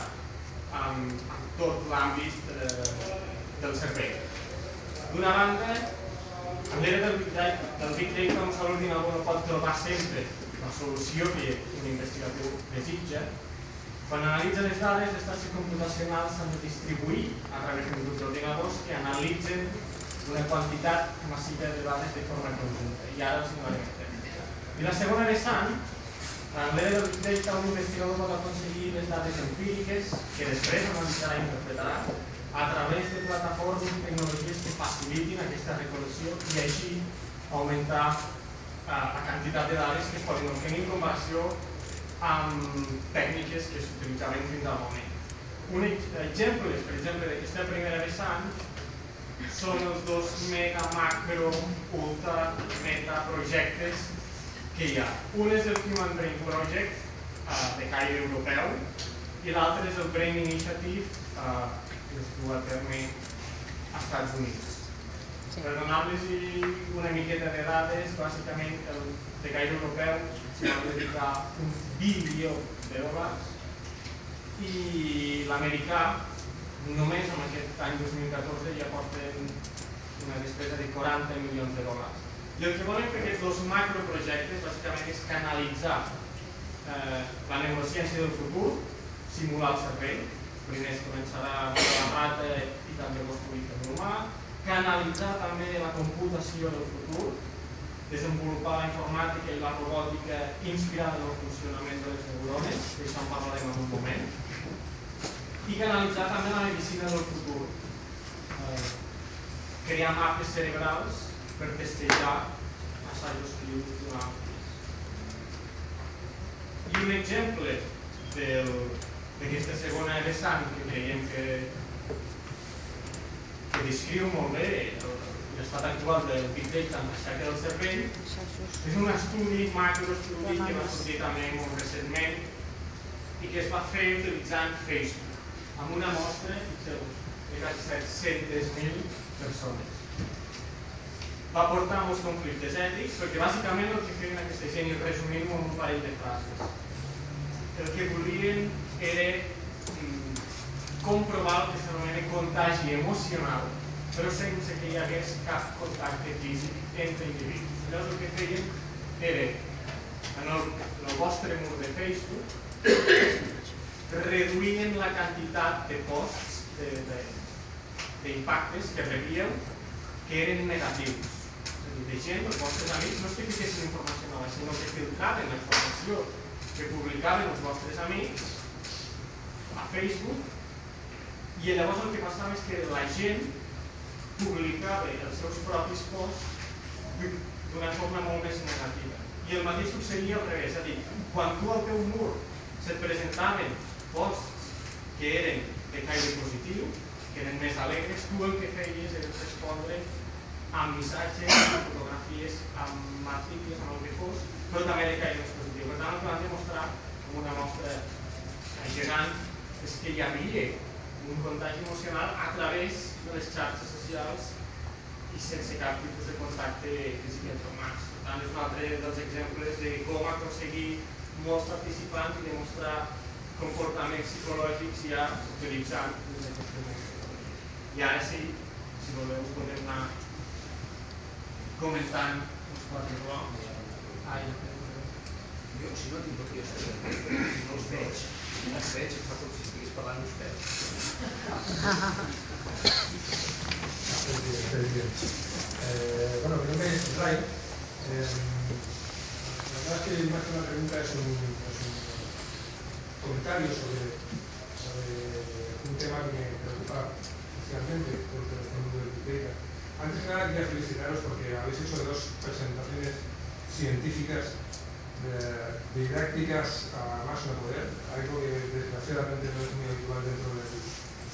amb tot l'àmbit eh, del servei. D'una banda, en l'era del Big Data, del Big Data un sol ordinador no pot trobar sempre la solució que un investigador desitja. Quan analitza les dades, les tasques computacionals s'han de distribuir a través d'un grup d'ordinadors que analitzen una quantitat massiva de dades de forma conjunta. I ara els donarem I la segona vessant, en l'era del Data, un investigador pot aconseguir les dades empíriques que després analitzarà i interpretarà a través de plataformes i tecnologies que facilitin aquesta recol·lecció i així augmentar eh, la quantitat de dades que es poden obtenir en comparació amb tècniques que s'utilitzaven fins al moment. Un exemple, per exemple, d'aquesta primera vessant són els dos mega, macro, ultra, meta projectes que hi ha. Un és el Human Brain Project, eh, de caire europeu, i l'altre és el Brain Initiative, eh, que es du a terme als Estats Units. Sí. Per donar-los una miqueta de dades, bàsicament el de gaire europeu s'hi va dedicar un bilió de dòlars i l'americà només en aquest any 2014 ja porten una despesa de 40 milions de dòlars. I el que volen fer aquests dos macroprojectes bàsicament és canalitzar eh, la neurociència del futur, simular el cervell, primer es començarà amb la rata i també construir el humà, canalitzar també la computació del futur, desenvolupar la informàtica i la robòtica inspirada en el funcionament de les neurones, que això en parlarem en un moment, i canalitzar també la medicina del futur, eh, crear mapes cerebrals per testejar assajos clínics d'una I un exemple d'aquesta segona vessant que creiem que, que descriu molt bé l'estat actual del Big Data en la xarxa del cervell, és un estudi, macroestudi que va sortir també molt recentment i que es va fer utilitzant Facebook, amb una mostra, fixeu-vos, de 700.000 persones. Va portar molts conflictes ètics, perquè bàsicament el que feien aquesta gent, i resumim en un parell de frases, el que volien era mm, comprovar el que s'anomena contagi emocional, però sense que hi hagués cap contacte físic entre individus. Llavors el que feien era, en el, en el vostre mur de Facebook, la quantitat de posts, d'impactes que rebíeu, que eren negatius. És a dir, de gent, els vostres amics, no és que fiquessin informació nova, sinó que filtraven la informació que publicaven els vostres amics a Facebook i llavors el que passava és que la gent publicava els seus propis posts d'una forma molt més negativa. I el mateix succeïa al revés, és a dir, quan tu al teu mur se't presentaven posts que eren de caire positiu, que eren més alegres, tu el que feies era respondre amb missatges, amb fotografies, amb articles, amb el que fos, però també de caire positiu. Per tant, el que vam demostrar com una mostra gegant és que hi havia un contagi emocional a través de les xarxes socials i sense cap tipus de contacte físic entre humans. Per tant, és un altre dels exemples de com aconseguir molts participants i demostrar comportaments psicològics ja utilitzant les metodologies. I ara sí, si voleu, podem anar comentant uns quatre blocs. Ai, jo, si no tinc aquí els no els veig, no els veig, em fa com si estigués parlant uns peus. Eh, bueno, mi nombre es Ray. Eh, la verdad es que más que una pregunta es un, es un comentario sobre, un tema que me preocupa especialmente dentro del mundo del Big Data. Antes que nada quería felicitaros porque habéis hecho dos presentaciones científicas didácticas a más no poder, algo que desgraciadamente no es muy habitual dentro del,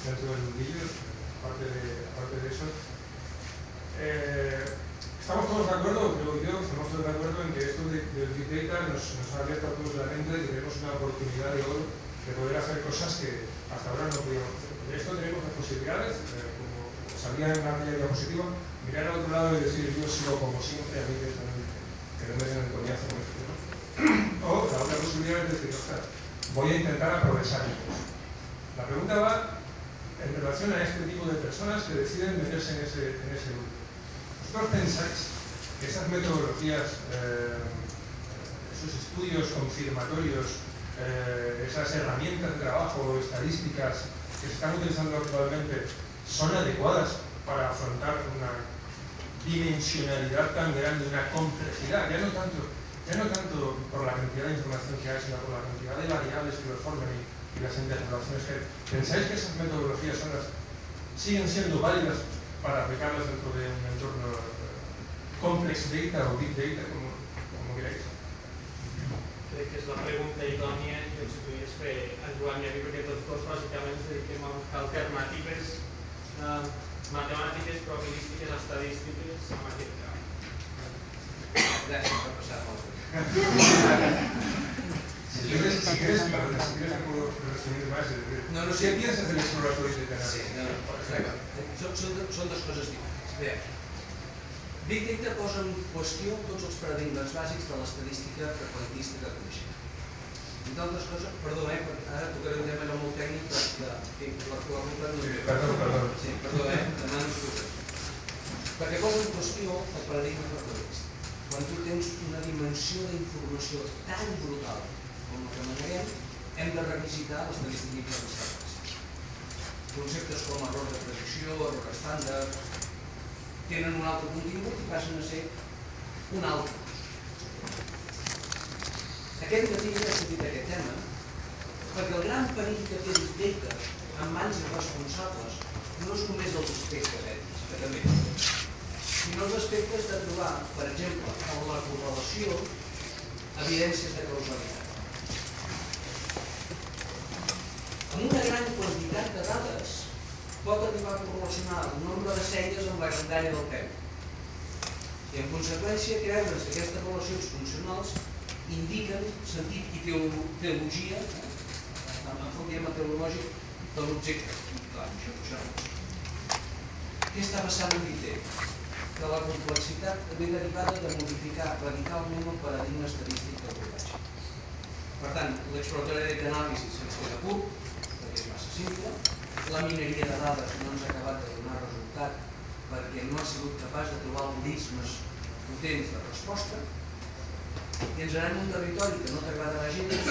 dentro del mundillo, aparte de, aparte de eso. Eh, estamos todos de acuerdo, creo yo, estamos todos de acuerdo en que esto del de Big Data nos, ha abierto a todos la mente y tenemos una oportunidad de oro de poder hacer cosas que hasta ahora no podíamos hacer. De esto tenemos las posibilidades, eh, como salía en la diapositiva, mirar al otro lado y decir yo sigo como siempre, a mí que, que no me den el coñazo. ¿no? O la otra posibilidad es decir, ostras, voy a intentar aprovechar eso. La pregunta va en relación a este tipo de personas que deciden meterse en ese grupo. ¿Vosotros pensáis que esas metodologías, eh, esos estudios confirmatorios, eh, esas herramientas de trabajo, estadísticas que se están utilizando actualmente son adecuadas para afrontar una dimensionalidad tan grande, una complejidad, ya no tanto ya no tanto por la cantidad de información que hay, sino por la cantidad de variables que lo forman y, las interrelaciones que hay. ¿Pensáis que esas metodologías siguen siendo válidas para aplicarlas dentro de un entorno complex data o big data, como, como queráis? Crec que és la pregunta idònia que ens podries fer en Joan i a mi, perquè tots dos bàsicament ens dediquem a buscar alternatives eh, matemàtiques, probabilístiques, estadístiques en aquest camp. Gràcies per passar-me si quieres, si quieres, perdona, si quieres puedo resumir más. No, no, ¿Qué sí. piensas del exploratorio de canal? Sí, no, no, són, són, són dues coses diferents. Bé, Big Data posa en qüestió tots els paradigmes bàsics de l'estadística freqüentística que coneixem. Entre altres coses, perdó, eh, ara tocaré un tema no molt tècnic, però que, que per la qual cosa no... Perdó, perdó. Sí, perdó, eh, demano disculpes. Perquè posa en qüestió el paradigma freqüentístic. Quan tu tens una dimensió d'informació tan brutal com la que maneguem, hem de revisitar l'estadística estables. Conceptes com error de predicció, error estàndard, tenen un altre contingut i passen a ser un altre. Aquest matí he sortit aquest tema perquè el gran perill que té Big en mans irresponsables no és només els aspectes ètics, que també, sinó els aspectes de trobar, per exemple, en la correlació, evidències de causalitat. Amb una gran quantitat de dades pot arribar a correlacionar el nombre de celles amb la grandària del peu. I en conseqüència creure's que aquestes relacions funcionals indiquen sentit i teolo teologia, eh? amb enfoc teològic de l'objecte. Què està passant en l'IT? Que la complexitat ve derivada de modificar radicalment el paradigma estadístic del l'abordatge. Per tant, l'exploratori d'anàlisi se'ns queda curt, simple, la mineria de dades no ens ha acabat de donar resultat perquè no ha sigut capaç de trobar algoritmes potents de resposta, i ens anem a un territori que no t'agradarà gens,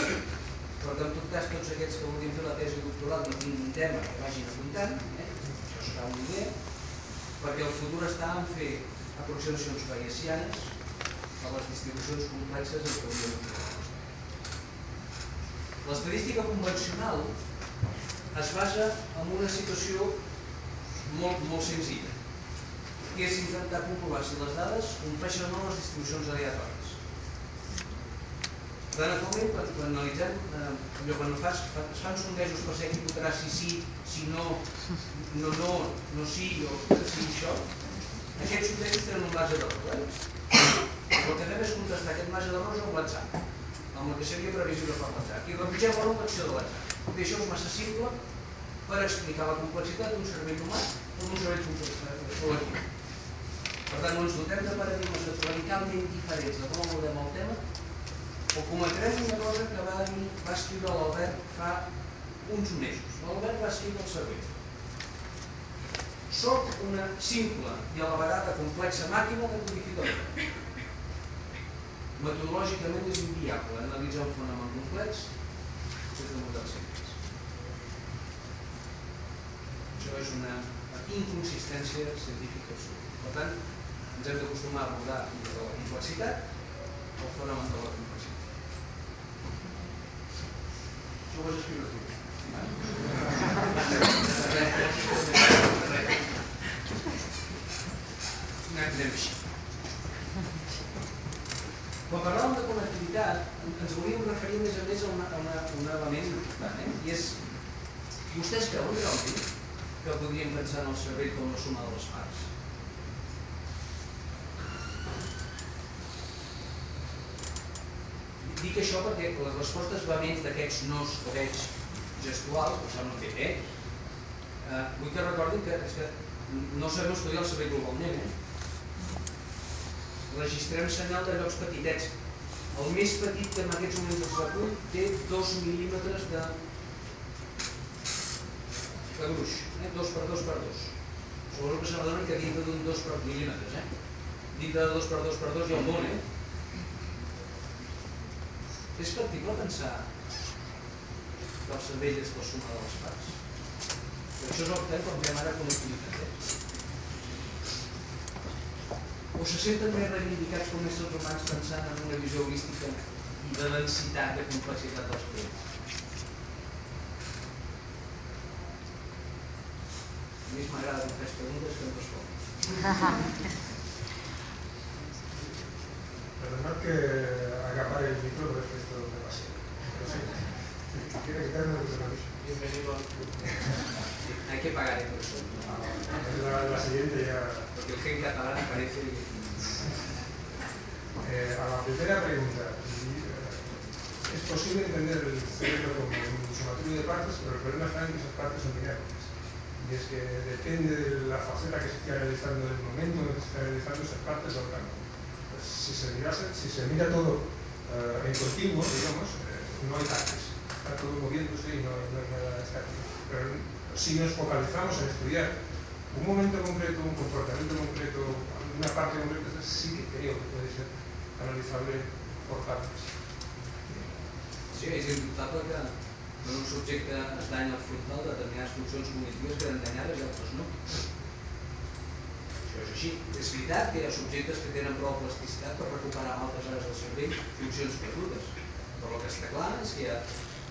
però que en tot cas tots aquests que vulguin fer la tesi doctoral no tinguin tema que vagin apuntant, eh? això serà una idea, perquè el futur està en fer aproximacions bayesianes a les distribucions complexes en què hauríem de L'estadística convencional es basa en una situació molt, molt senzilla, que és intentar comprovar si les dades compleixen o no les distribucions aleatòries. Tant actualment, quan, quan analitzem, eh, allò, quan fas, es fan sondejos per ser qui si sí, si no, no, no, no sí, o sí, això, aquests sondejos tenen un marge d'error. Eh? El que fem és contrastar aquest marge d'error amb WhatsApp, amb el que seria previsible per WhatsApp. I rebutgem la opció de WhatsApp. És massa simple per explicar la complexitat d'un servei humà o d'un servei col·lectiu. Per tant, no ens dotem de paradigmes radicalment diferents de com abordem el tema o cometrem una cosa que va, dir, va escriure l'Albert fa uns mesos. L'Albert va escriure el següent. Soc una simple i a la vegada complexa màquina de codificador. Metodològicament és inviable analitzar un fenomen complex sense models simples. Això és una inconsistència científica absoluta. Per tant, ens hem d'acostumar a abordar la complexitat el fenomen de la complexitat. Tu vas escriure tu. Quan parlàvem de connectivitat, ens volíem referir més a més a, una, a, una, a un element important, eh? i és, vostès creuen realment que podríem pensar en el cervell com la suma de les parts? Dic això perquè les respostes vehements d'aquests nos que veig gestuals, això no té bé, eh, vull que recordin que, és que no sabem estudiar el cervell globalment, eh? Registrem senyal de llocs petitets. El més petit que en aquests moments es recull té 2 mil·límetres de, de gruix, eh? 2 per 2 per 2. Suposo que s'adonen que dintre d'un 2 per mil·límetres, eh? Dintre de 2 per 2 per 2 hi ha un món, eh? És factible pensar que el cervell és la suma de les parts? Però això és el que quan fem ara connectivitat. Eh? O se senten més reivindicats com éssers humans pensant en una visió holística i de densitat, de complexitat dels projectes? A mi m'agrada que fes preguntes que em responguin. Perdonad que acapare el micro, pero es que esto es demasiado. Pero sí, quiere quitarme lo que Bienvenido al club. Hay que pagar el curso. La, la siguiente ya. Porque el gen catalán aparece. Eh, a la primera pregunta, eh, es posible entender el cerebro como un sumatorio de partes, pero el problema está en que esas partes son dinámicas. Y es que depende de la faceta que se esté realizando en el momento en que se esté realizando esas partes del campo si se, mirase, si se mira todo uh, en continuo, digamos, eh, no hay partes, está todo moviéndose y no, no hay nada estático. Pero si nos focalizamos en estudiar un momento concreto, un comportamiento concreto, una parte concreta, sí que creo que puede ser analizable por partes. Sí, indubtable que en un subjecte es danya el frontal de determinades funcions cognitives queden danyades i altres no. Això és així. És veritat que hi ha subjectes que tenen prou plasticitat per recuperar en altres àrees del cervell funcions perdudes. Però el que està clar és que hi ha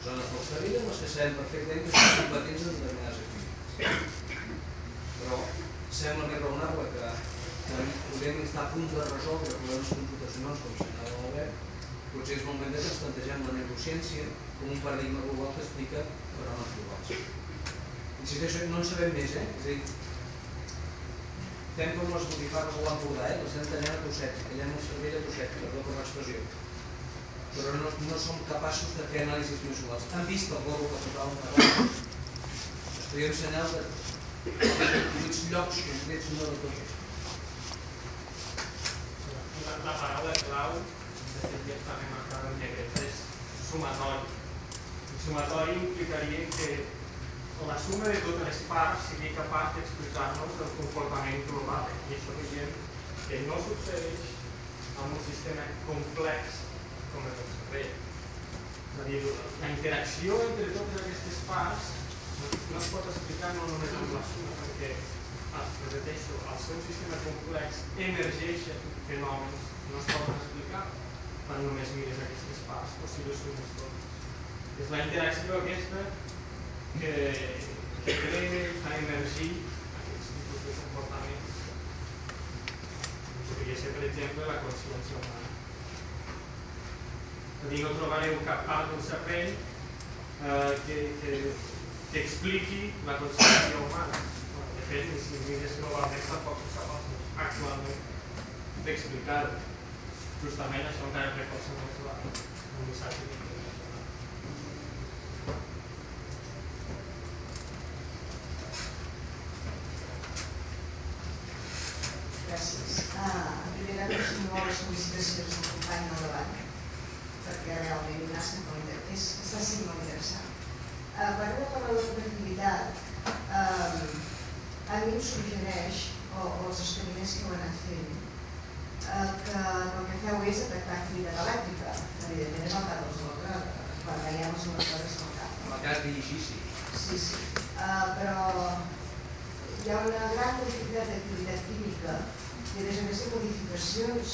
zones del cervell en les que sabem perfectament que són competents en determinades activitats. Però sembla més raonable que, que podem estar a punt de resoldre problemes computacionals com senyala l'Albert, potser és moment que ens plantegem la neurociència com un paradigma global que explica fenòmens globals. Insisteixo, no en sabem més, eh? És a dir, Fem com les botifarres a l'Empordà, eh? les anem tallant a trosset, tallem el cervell a trosset, perdó per l'expressió. Però no, no som capaços de fer anàlisis visuals. Han vist el globo que posava una roda? Us podria ensenyar de determinats llocs concrets no de tots. La, la paraula clau, de fet ja està remarcada en negre, és sumatori. Sumatori implicaria que la suma de totes les parts sigui capaç d'explicar-nos el comportament global. I això veiem que no succeeix en un sistema complex com el cervell. És a dir, la interacció entre totes aquestes parts no es pot explicar no només amb la suma, perquè, repeteixo, al seu sistema complex emergeixen fenòmens no es poden explicar quan només mires aquestes parts o si les sumes totes. És la interacció aquesta que, que cree, fa emergir aquests tipus de comportaments. Podria ser, per exemple, la consciència humana. A dir, no trobareu cap part d'un cervell eh, que, que, que expliqui la consciència humana. Bueno, de fet, si mires globalment tampoc és capaç actualment d'explicar-ho. Justament això encara reforça més la, el missatge Gràcies. Uh, en primer lloc, us dono les felicitacions al company del debat, perquè realment estat molt inter... és, està sent molt interessant. Uh, quan hem de parlar de connectivitat, uh, a mi em suggereix, o, o els experiments que heu anat fent, uh, que el que feu és detectar activitat elèctrica. Evidentment és el cas dels electrodes, quan veiem els electrodes al cap. En el cas d'IGI, sí. Sí, sí. Però hi ha una gran quantitat d'activitat química i a més a més de modificacions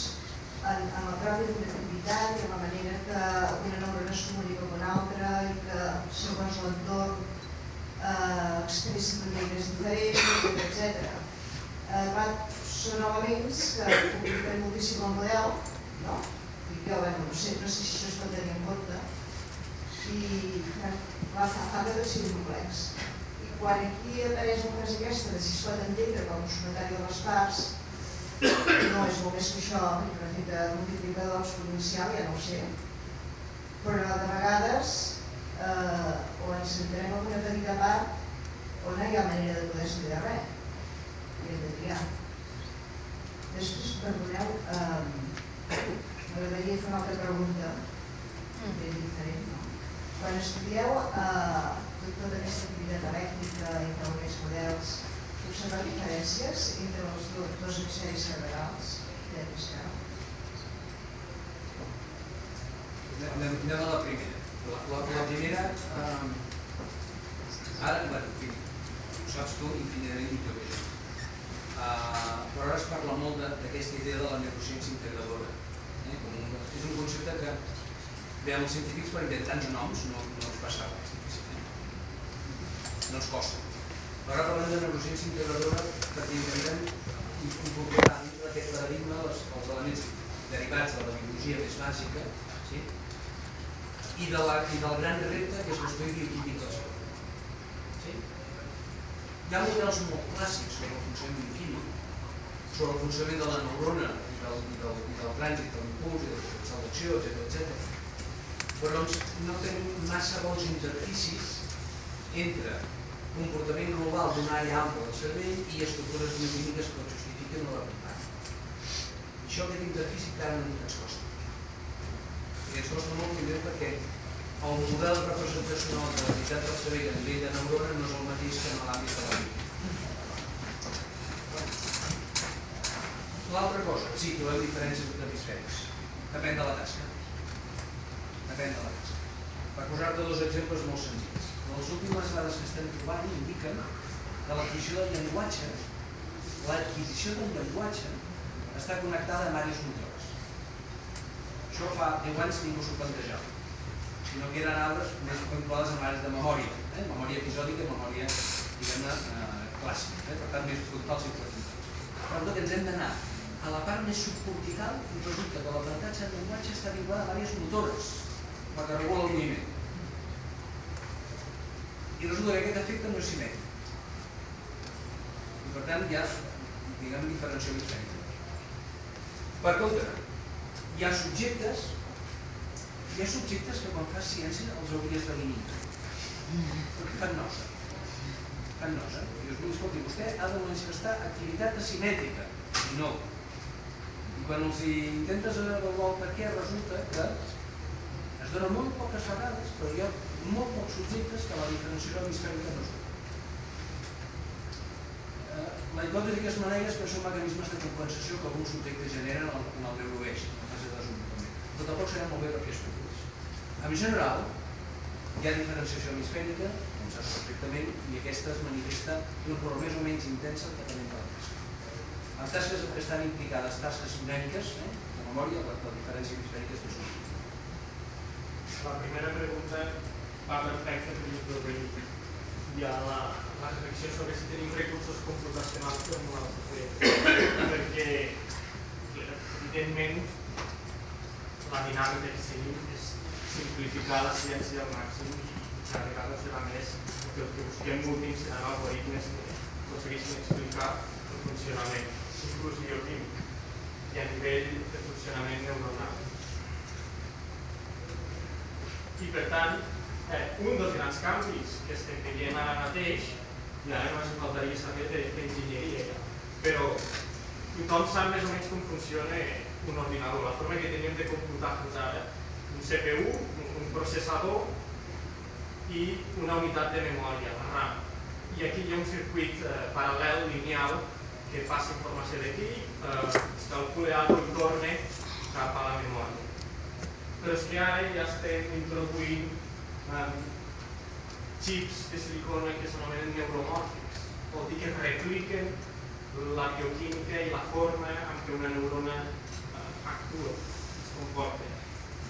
en, en la pròpia connectivitat i en la manera que una neurona es comunica amb una altra i que segons l'entorn eh, expressi maneres diferents, etc. Eh, són elements que compliquen moltíssim el model, no? I jo, bueno, no sé, no sé si això es pot tenir en compte, i clar, fa, fa que sigui complex. I quan aquí apareix una frase aquesta de si es pot entendre com un sumatari de les parts, no és molt més que això, i per efecte multiplicador exponencial, ja no ho sé, però de vegades eh, o ens centrem en una petita part o no hi ha manera de poder estudiar res, i hem de triar. Després, perdoneu, eh, m'agradaria fer una altra pregunta, ben diferent, no? Quan estudieu eh, tot, tota aquesta activitat elèctrica entre aquests models, observar diferències entre els dos, dos hemisferis cerebrals, i esquerra? Anem, a la primera. La, la, la primera, eh, ara, bueno, en fi, ho saps tu infinitament millor que jo. Uh, però ara es parla molt d'aquesta idea de la neurociència integradora. Eh? Com un, és un concepte que veiem els científics per inventar noms no, no ens passa res. Eh? No ens costa. Ara parlem de neurociència integradora perquè intentem incorporar dintre d'aquest paradigma els, els elements derivats de la biologia més bàsica sí? i, de la, i del gran repte que és l'estudi bioquímic del cervell. Sí? Hi ha models molt clàssics sobre el funcionament bioquímic, sobre el funcionament de la neurona i del, i del, i del trànsit, de l'impuls i de la selecció, etc etc. Però doncs, no tenim massa bons interficis entre comportament global d'una àrea ampla del cervell i estructures bioquímiques que justifiquen o l'acompanyen. Això aquest interfici encara no ens costa. I ens costa molt primer perquè el model representacional de l'activitat del cervell a nivell de neurona no és el mateix que en l'àmbit de la vida. L'altra cosa, sí, trobem diferències entre hemisferis. Depèn de la tasca. Depèn de la tasca. Per posar-te dos exemples molt senzills. Les últimes dades que estem trobant indiquen que l'adquisició del llenguatge, l'adquisició del llenguatge està connectada amb àrees motores. Això fa 10 anys ningú s'ho plantejava sinó que eren arbres més vinculades amb àrees de memòria, eh? memòria episòdica i memòria, diguem-ne, eh, clàssica, eh? per tant més frontals i frontals. Per tant, ens hem d'anar a la part més subcortical i resulta que l'aprenentatge del llenguatge està vinculat a àrees motores, la que regula el moviment. I resulta que aquest efecte no és simètric. I per tant hi ha diguem diferenciació mecànica. Per contra, hi ha subjectes hi ha subjectes que quan fas ciència els hauries d'eliminar. Perquè fan nosa. Fan nosa. Dius, mira, escolti, vostè ha de manifestar activitat asimètrica. I no. I quan els intentes avaluar el per què, resulta que es dona molt poques vegades, però hi ha molt pocs subjectes que la diferenciació hemisfèrica no. Eh, la hipòtesi que es maneja és que són mecanismes de compensació que alguns subjectes generen en el, en el neuroeix, en fase de desenvolupament. Però tampoc sabem molt bé per què es produeix. En general, hi ha diferenciació hemisfèrica, com saps perfectament, i aquesta es manifesta d'una forma més o menys intensa depenent de la tasca. En tasques què estan implicades tasques numèriques, eh, de memòria, la, la diferència hemisfèrica és més útil. La primera pregunta va perfecta per introduir ja la, la reflexió sobre si tenim recursos computacionals per de fer, perquè evidentment la dinàmica que seguim és simplificar la ciència al màxim i cada vegada serà més que el que busquem últim seran algoritmes que aconsegueixin explicar el funcionament. Inclús bioquímic i a nivell de funcionament neuronal. I per tant, eh, un dels grans canvis que estem veient ara mateix, i ara només faltaria saber d'enginyeria, però tothom sap més o menys com funciona un ordinador, la forma que tenim de computar fins ara, un CPU, un, processador i una unitat de memòria, la RAM. I aquí hi ha un circuit eh, paral·lel, lineal, que passa informació d'aquí, eh, es calcula alguna i torna cap a la memòria. Però és que ara ja estem introduint um, xips de silicona que s'anomenen neuromòrfics, vol dir que repliquen la bioquímica i la forma en què una neurona uh, actua, es comporta.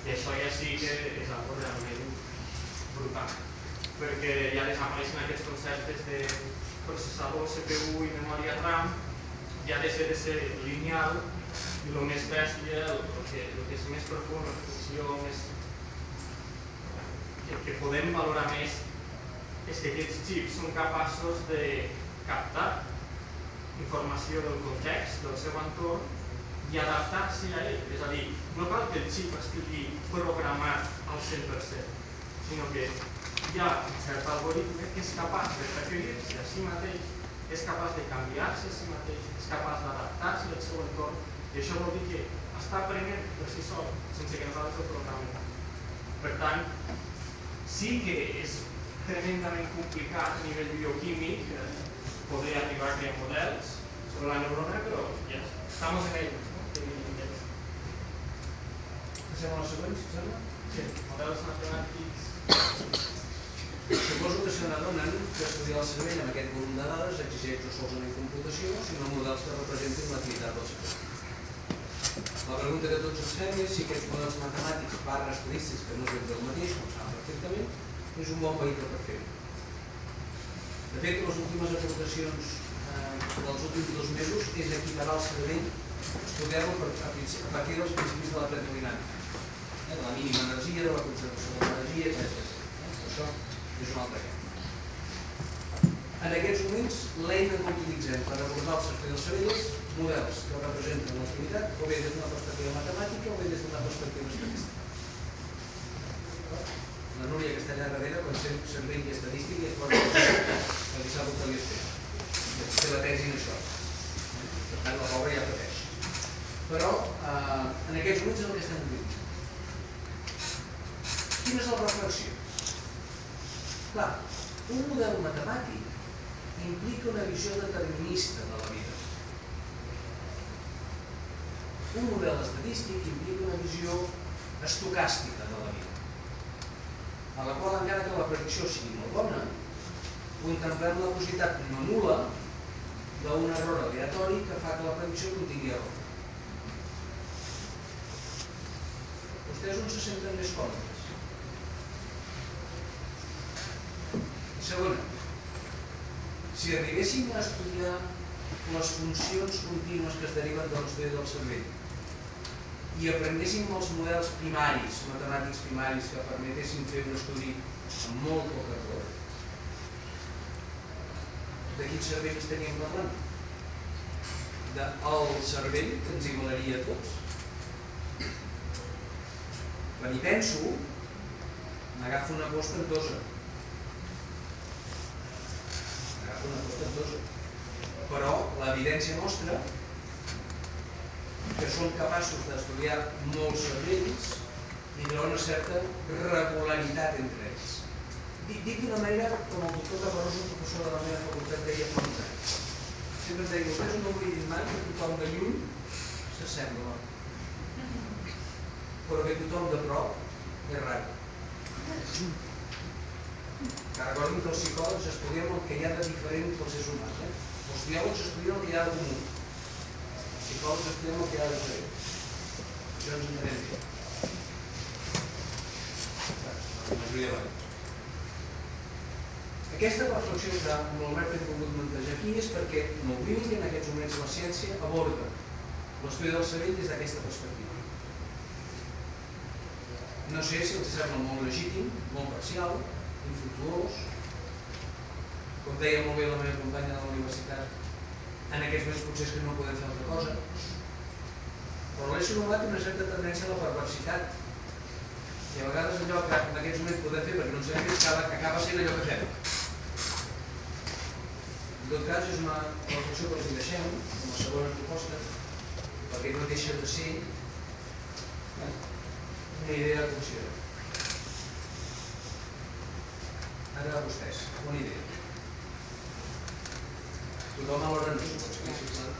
I això ja sí que és algo realment brutal, perquè ja desapareixen aquests conceptes de processador, CPU i memòria RAM, ja deixa de ser lineal i el més bèstia, el, que, el que és més profund, la reflexió més el que podem valorar més és que aquests xips són capaços de captar informació del context, del seu entorn i adaptar-s'hi a ell. És a dir, no cal que el xip estigui programat al 100%, sinó que hi ha un cert algoritme que és capaç de referir-se a si mateix, és capaç de canviar-se a si mateix, és capaç d'adaptar-se al seu entorn i això vol dir que està aprenent per si sol, sense que nosaltres el programem. Per tant, sí que és tremendament complicat a nivell bioquímic eh, poder arribar a crear models sobre la neurona, però ja estamos en ello. ¿no? Passem a la següent, si sembla? Sí, models matemàtics. Suposo que se n'adonen que estudiar el cervell amb aquest volum de dades exigeix no solament computació, sinó models que representin l'activitat del cervell. La pregunta que tots ens fem és si aquests models matemàtics barra estadístics, que no és el mateix, com saben perfectament, és un bon vehicle per fer-ho. De fet, les últimes aportacions eh, dels últims dos mesos és equiparar el cervell, estudiar-lo a, a partir dels principis de la termodinàmica, eh, de la mínima energia, de la conservació de l'energia, etc. Eh? Això és un altre camp. En aquests moments, l'eina que utilitzem per abordar el cervell del cervell és models que representen l'activitat o bé des d'una perspectiva matemàtica o bé des d'una perspectiva estadística. La Núria que està allà darrere, quan sent cervell i estadística, es posa perquè sap el que li espera. I té la tesi en això. Per tant, la pobra ja pateix. Però, eh, en aquests moments és el que estem vivint. Quina és la reflexió? Clar, un model matemàtic implica una visió determinista de la vida. Un model estadístic implica una visió estocàstica de la vida a la qual encara que la predicció sigui molt bona, contemplem la possibilitat nula d'un error aleatori que fa que la predicció contingui error. Vostès on se senten més còmodes? Segona, si arribéssim a estudiar les funcions contínues que es deriven de l'estudi del cervell i aprenguéssim els models primaris, matemàtics primaris, que permetessin fer un estudi amb molt poc error, de quin cervell estaríem parlant? del cervell que ens igualaria a tots? Quan hi penso, m'agafo una por espantosa. M'agafo una por espantosa. Però l'evidència mostra que són capaços d'estudiar molts cervells i trobar una certa regularitat entre ells. Dic, d'una manera com el doctor Caparrós, un professor de la meva facultat, deia fa uns anys. Sempre em deia, vostès no oblidin mai que tothom de lluny s'assembla, però que tothom de prop és rar. Que recordin que els psicòlegs estudiem el que hi ha de diferent pels éssers humans. Eh? Els biòlegs estudien el que hi ha de comú. Els psicòlegs estudiem el que hi ha de diferent. Això ens entenem bé. Aquesta reflexió que l'Albert hem volgut plantejar aquí és perquè Mobility en aquests moments la ciència aborda l'estudi del cervell des d'aquesta perspectiva. No sé si els sembla molt legítim, molt parcial, infructuós, com deia molt bé la meva companya de la universitat, en aquests moments potser és que no podem fer altra cosa, però humà té una certa tendència a la perversitat. I a vegades allò que en aquests moments podem fer perquè no ens hem vist acaba, acaba sent allò que fem. En tot cas, és una reflexió que els deixem, com a segona proposta, perquè no deixa de ser una idea a considerar. Ara vostès, una idea. Tothom alhora no s'ho pot seguir, sisplau.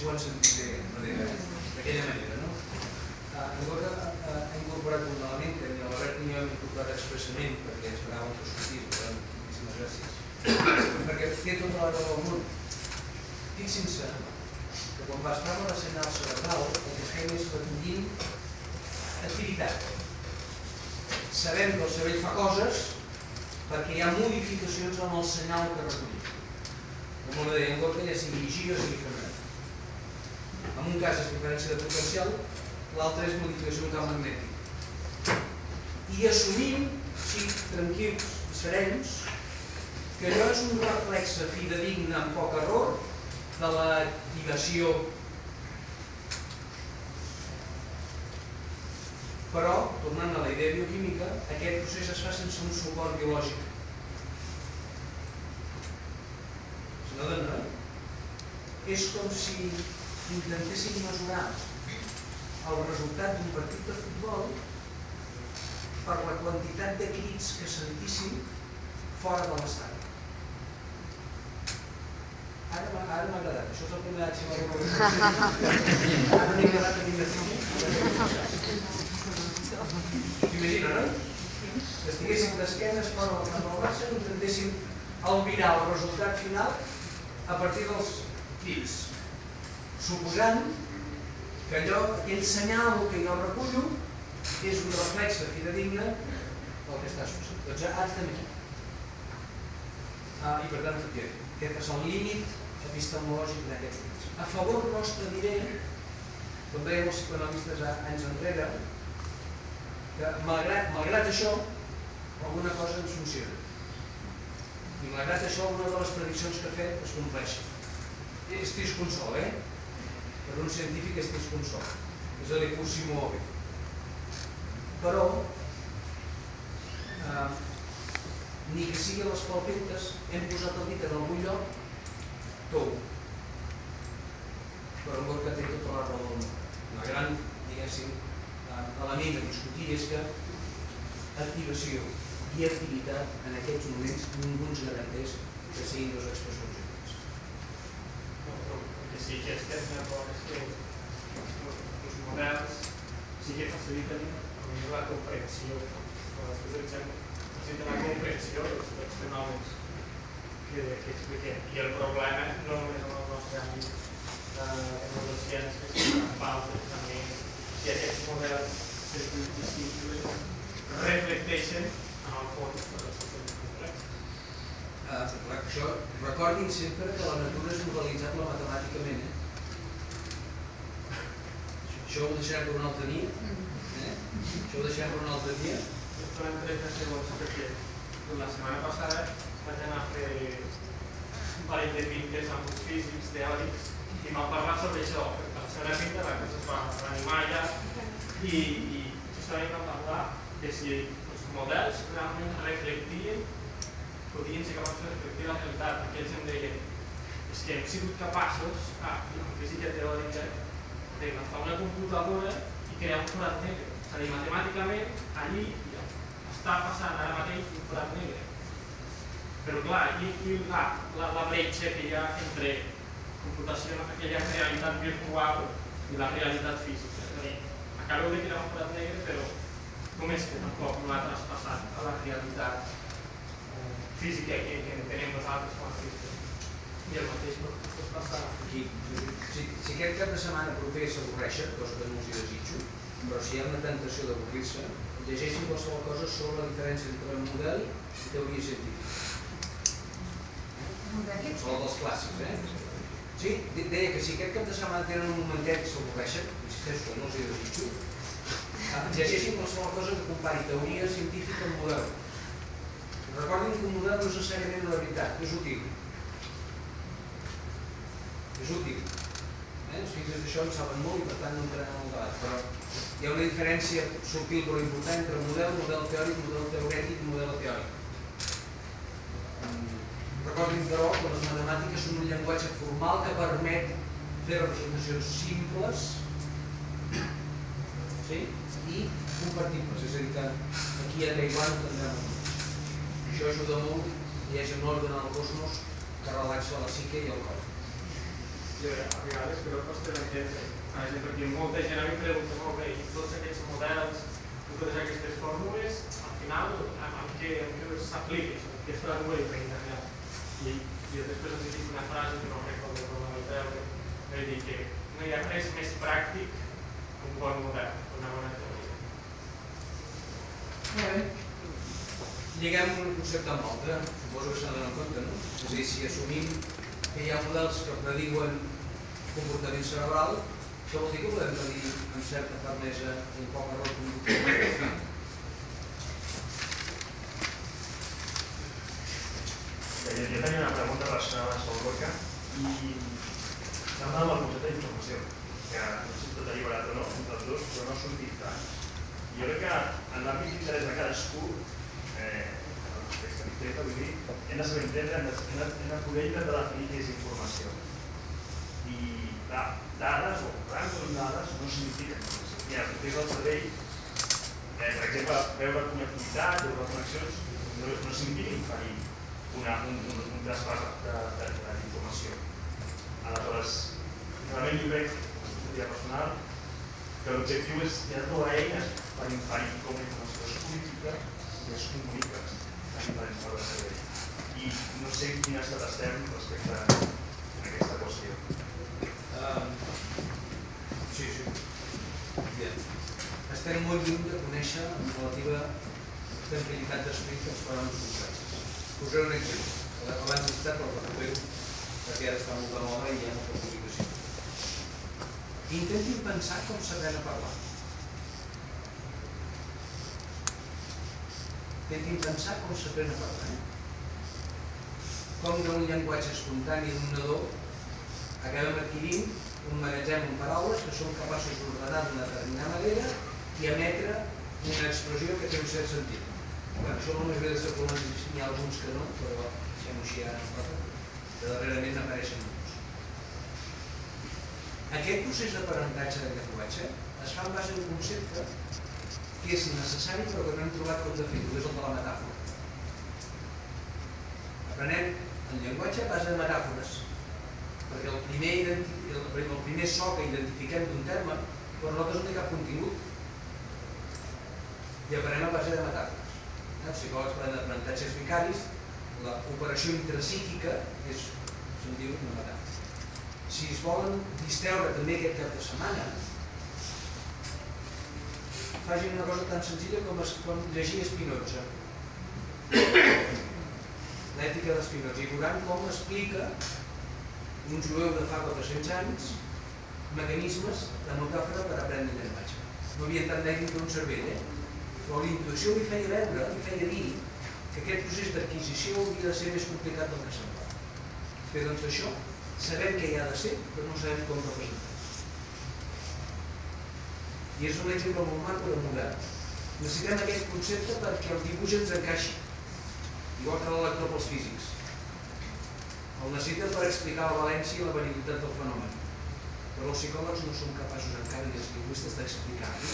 si ho han sentit d'aquella manera, no? Uh, Angora uh, ha incorporat un element que ni l'Albert ni jo hem incorporat expressament perquè esperàvem que sortís, per tant, moltíssimes gràcies. perquè té tota la raó del món. Fixin-se que quan es parla de senyal cerebral, el que fem és recollint activitat. Sabem que el cervell fa coses perquè hi ha modificacions en el senyal que recollim. Com ho deia Angora, ja sigui giga, sigui femenina. En un cas és diferència de potencial, modificació d'un camp magnètic. I assumim, sí, tranquils i serens, que allò és un reflex fidedigne amb poc error de l'activació Però, tornant a la idea bioquímica, aquest procés es fa sense un suport biològic. Se n'adonen, no? És com si intentéssim mesurar el resultat d'un partit de futbol per la quantitat de crits que sentíssim fora de l'estadi. Ara m'ha agradat, això és el que m'ha dit Ara m'ha agradat a Imagina, no? Que estiguéssim d'esquenes fora del camp del Barça i intentéssim albirar el resultat final a partir dels crits suposant que allò, aquell senyal que jo recullo és un reflex de fidedigne del que està succeint. Doncs ara estem aquí. Ah, I per tant, aquest és el límit epistemològic d'aquests moments. A favor nostre diré, com deien els psicoanalistes anys enrere, que malgrat, malgrat això, alguna cosa ens funciona. I malgrat això, alguna de les prediccions que ha fet es compleixen. és trisconsol, eh? Per un científic és trisconsol. És a dir, cursi mòbil. Però, eh, ni que sigui les palpetes, hem posat el dit en algun lloc, tou. Però un que té tota la raó. La gran, diguéssim, eh, element a discutir és que activació i activitat en aquests moments ningú ens garanteix que siguin dues expressions que que estem d'acord és que els models sí que faciliten la comprensió. Però després, per exemple, faciliten la comprensió dels, dels fenòmens que, que expliquem. I el problema no només en el nostre àmbit de neurociències, que és en altres també, si aquests models circuits reflecteixen en el fons de les complexes. Eh, això, recordin sempre que la natura és modelitzable matemàticament. Eh? Això ho deixarem per un altre dia. Eh? Això ho deixarem per un altre dia. Farem 30 segons perquè la setmana passada vaig anar a fer un parell de pintes amb uns físics teòrics i m'han parlat sobre això. La segona pinta la cosa es va reanimar allà i, i justament vam parlar de si els models realment reflectien, podien ser capaços de la realitat. Aquells em deien és que hem sigut capaços, ah, en física teòrica, d'agafar una computadora i crear un forat negre. És a dir, matemàticament, allí està passant ara mateix un forat negre. Però clar, i, i la, la, la bretxa que hi ha entre computació, aquella realitat virtual i la realitat física. És a dir, acabeu de crear un forat negre, però només que tampoc no ha traspassat a la realitat física que, que entenem nosaltres com a física. I el mateix no pot passar Aquí, si, si aquest cap de setmana proper s'avorreixen, cosa que no els hi desitjo, però si hi ha una tentació d'avorrir-se, llegeixin qualsevol cosa sobre la diferència entre model i teoria científica. Qualsevol dels clàssics, eh? Sí, de- deia que si aquest cap de setmana tenen un momentet i s'avorreixen, insisteixo que no els hi desitjo, ah, llegeixin qualsevol cosa que compari teoria científica amb model. Recordin que un model no és necessàriament una veritat, és útil. És útil. Eh? Els físics d'això en saben molt i per tant no entrarem en el debat, però hi ha una diferència subtil però important entre model, model teòric, model teorètic i model teòric. Mm, Recordin, però, que les matemàtiques són un llenguatge formal que permet fer representacions simples sí? i compartibles, és a dir, que aquí a Taiwan tindrem. Això ajuda molt hi hagi un ordre en el cosmos que relaxa la psique i el cor. Jo a vegades crec que. Per exemple, perquè molta gent a mi em pregunta molt bé, i tots aquests models, i totes aquestes fórmules, al final, amb, amb què, amb què s'aplica això? Què es tradueix per internet? I jo després els dic una frase que no recordo com la treure, vaig dir que no hi ha res més pràctic que un bon model, una bona teoria. Molt bé. Lliguem un concepte amb l'altre, suposo que s'ha d'anar en compte, no? És a dir, si assumim que hi ha models que prediuen comportament cerebral, això vol dir que podem predir amb certa fermesa un poc error conductual. Jo, jo tenia una pregunta relacionada amb Gorka i donat el concepte d'informació, que no sé si tot alliberat o no, entre els dos, però no ha sortit. I jo crec que en l'àmbit d'interès de cadascú, eh, el que m'interessa, vull dir, hem de saber entendre, hem de, hem de, hem de poder intentar definir què és informació. I clar, dades o grans dades no signifiquen informació. I en el cervell, eh, per exemple, veure connectivitat, veure connexions, no, no significa inferir una, un, un, un traspàs de, de, de. Aleshores, realment jo crec, a personal, que l'objectiu és ja trobar eines per inferir com la informació es política i es comunica a diferents parts del cervell. I no sé en quin estat estem respecte a aquesta qüestió. Um, sí, sí. Bien. Estem molt lluny de conèixer amb relativa tranquil·litat d'esperit els fenòmens complexos. Posaré un exemple. Abans he citat, però recupero, perquè ara està molt de moda i hi ha molta publicació. Intentin pensar com sabrem a parlar. Intentin pensar com s'aprèn a parlar. Eh? Com d'un llenguatge espontani d'un nadó acabem adquirint un magatzem amb paraules que són capaços d'ordenar d'una determinada manera i emetre una expressió que té un cert sentit. Bueno, això només ve de ser colons, n'hi ha alguns que no, però deixem-ho així ara cop, que darrerament apareixen molts. Aquest procés d'aprenentatge de llenguatge es fa en base a un concepte que és necessari però que no hem trobat com de fer-ho, és el de la metàfora. Aprenem el llenguatge a base de metàfores, perquè el primer, el, el primer so que identifiquem d'un terme per nosaltres no té cap contingut i aprenem a base de metàfores. Els psicòlegs parlen d'aprenentatges vicaris, l'operació intrapsíquica és, se'n diu, una metàfora. Si es volen distreure també aquest cap de setmana, facin una cosa tan senzilla com, es, com llegir Spinoza. L'ètica d'Spinoza. I veuran com explica un jueu de fa 400 anys mecanismes de metàfora per aprendre llenguatge. No havia tant d'èxit d'un cervell, eh? però la intuïció li feia veure, li feia dir que aquest procés d'adquisició hauria de ser més complicat del que semblava. Bé, doncs això, sabem què hi ha de ser, però no sabem com representar. I és un exemple molt maco de model. Necessitem aquest concepte perquè el dibuix ens encaixi, igual que l'electró pels físics. El necessita per explicar la valència i la veritat del fenomen. Però els psicòlegs no són capaços encara ni els lingüistes d'explicar-lo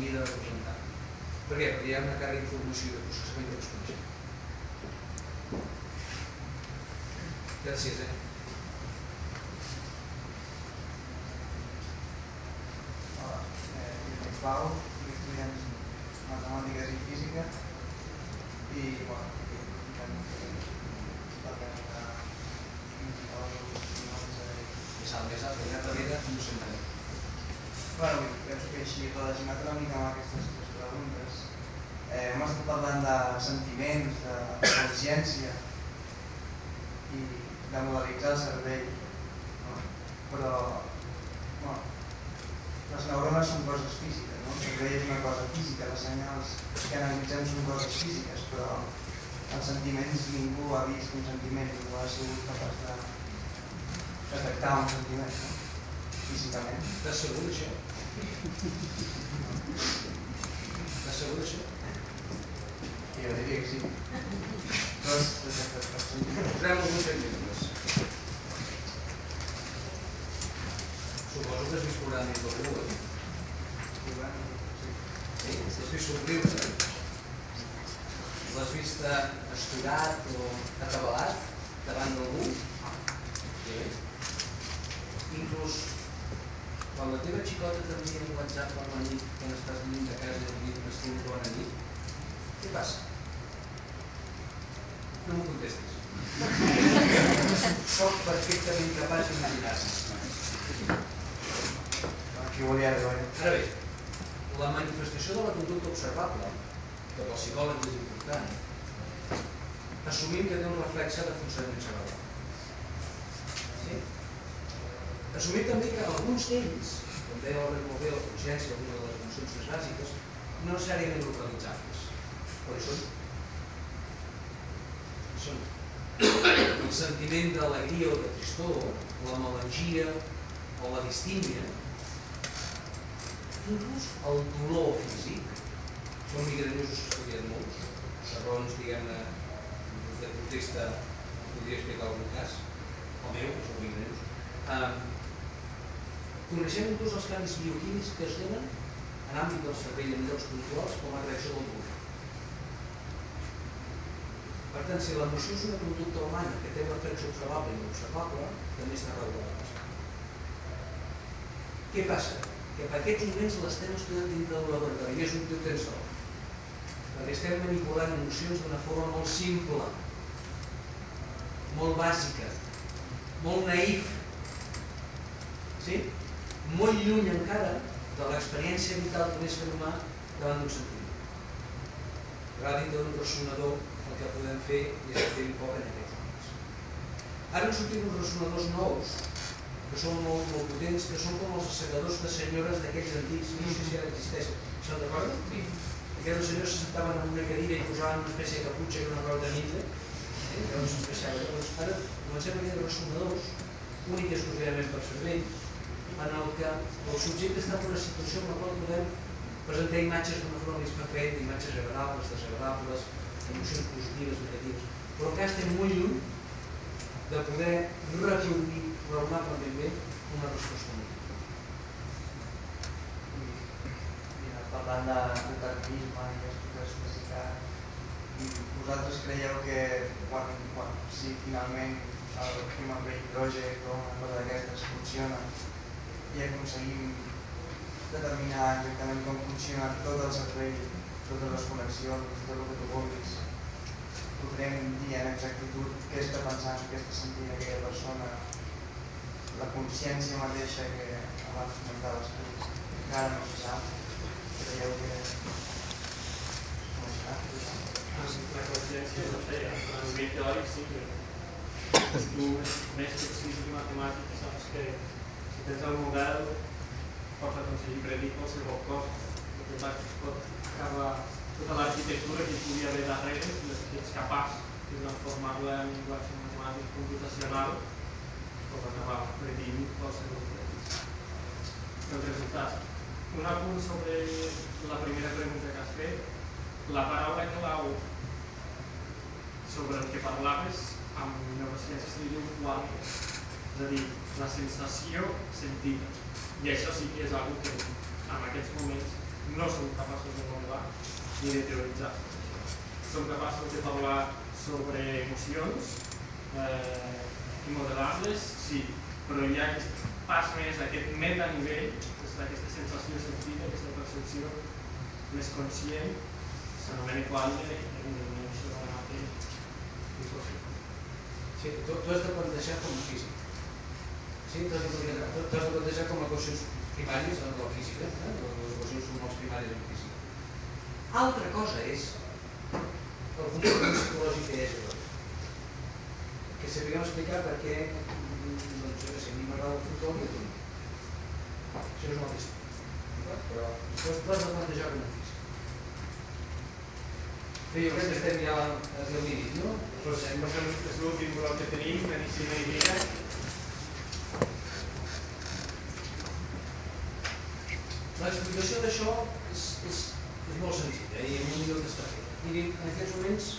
ni de representar. Per què? Perquè hi ha una càrrega d'informació de processament de les coneixements. Gràcies, eh? Hola, eh, jo resolution. assumim que té un reflexe de funcionament cerebral. Sí? Assumim també que alguns d'ells, com deia el molt bé la consciència, alguna de les emocions més bàsiques, no necessàriament localitzables, però hi són. Hi són. El sentiment d'alegria o de tristor, la melangia o la distímia, inclús el dolor físic, són migraniosos que estudien molts, segons, diguem-ne, de context, podria explicar algun cas, el meu, que són migraniosos. Um, coneixem inclús els canvis bioquímics que es donen en àmbit del cervell en llocs puntuals com a reacció del dolor. Per tant, si l'emoció és una conducta humana que té un reflex observable i observable, també està regulada. Què passa? Que per aquests moments l'estem estudiant dintre d'un laboratori i és un teu tensor. Perquè estem manipulant emocions d'una forma molt simple, molt bàsica, molt naïf, sí? molt lluny encara de l'experiència vital que és fer humà davant d'un sentiment. Però dintre d'un ressonador el que podem fer és fer poc en aquests moments. Ara han sortit uns ressonadors nous que són molt, molt potents, que són com els assegadors de senyores d'aquells antics, no sé si ara existeixen. Se'n recorden? Sí. Aquelles senyores se sentaven en una cadira i posaven una espècie de caputxa i una roda de mitja, eh? llavors s'encaixava. Doncs ara comencem a tenir ressonadors únic i exclusivament per cervell, en el que el subjecte està en una situació en la qual podem presentar imatges d'una forma més perfecta, imatges agradables, desagradables, emocions positives, negatives, però que estem molt lluny de poder reproduir raonablement bé una resposta múltiple. Parlant de determinisme i d'especificitat, vosaltres creieu que quan, quan si finalment el Human Brain Project o una cosa d'aquestes funciona i aconseguim determinar exactament com funciona tot el cervell, totes les connexions, tot el que tu vulguis, podrem dir en exactitud què està pensant, què està sentint aquella persona, la consciència mateixa que abans comentaves tu, encara no se sap, creieu que A teòric sí que tu, mestre físic i matemàtic, saps que si tens el model pots aconseguir predir qualsevol cosa. El que passa és que pot acabar tota l'arquitectura que pugui haver si ets capaç de transformar-la en llenguatge matemàtic computacional, pot acabar predint qualsevol cosa. El resultat. Un sobre la primera pregunta que has fet. La paraula clau sobre el que parlaves amb neurociències se li diu quàlia, és a dir, la sensació sentida. I això sí que és una que en aquests moments no som capaços de modelar ni de teoritzar. Som capaços de parlar sobre emocions eh, i modelar-les, sí, però hi ha aquest pas més, aquest metanivell, aquesta sensació sentida, aquesta percepció més conscient, s'anomena quàlia i això de mateix Sí, tu, tu has de com a físic. Sí, tu has de plantejar, tu, tu has de plantejar com a equacions primàries en la física, eh? les equacions molt primàries en física. Altra cosa és el comportament psicològic que hi ha a que sapiguem explicar per què mm, doncs, jo sé, a mi m'agrada el futbol i a tu no. Això és una altra història. Però tu has de plantejar com a. Sí, jo crec que estem ja al límit, no? Pues sembla que és l'últim bloc que tenim, medicina i vida. L'explicació d'això és, és, és molt senzilla i molt millor que està fet. Mirin, en aquests moments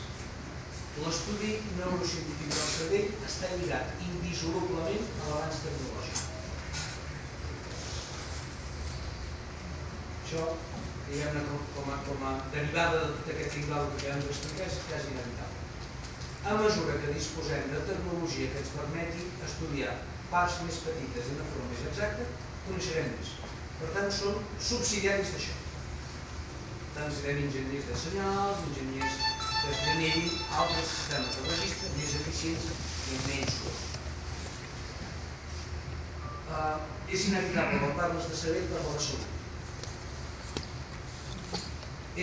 l'estudi neurocientífic del cervell està lligat indissolublement a l'avanç tecnològic. Això diguem-ne, com, a, com a derivada aquest tinglado que ja ens expliquem, és quasi inevitable. A mesura que disposem de tecnologia que ens permeti estudiar parts més petites d'una forma més exacta, coneixerem més. Per tant, són subsidiaris d'això. Tant serem enginyers de senyals, enginyers que generin altres sistemes de registre més eficients i menys cost. Uh, és inevitable, quan parles de saber, parlar de salut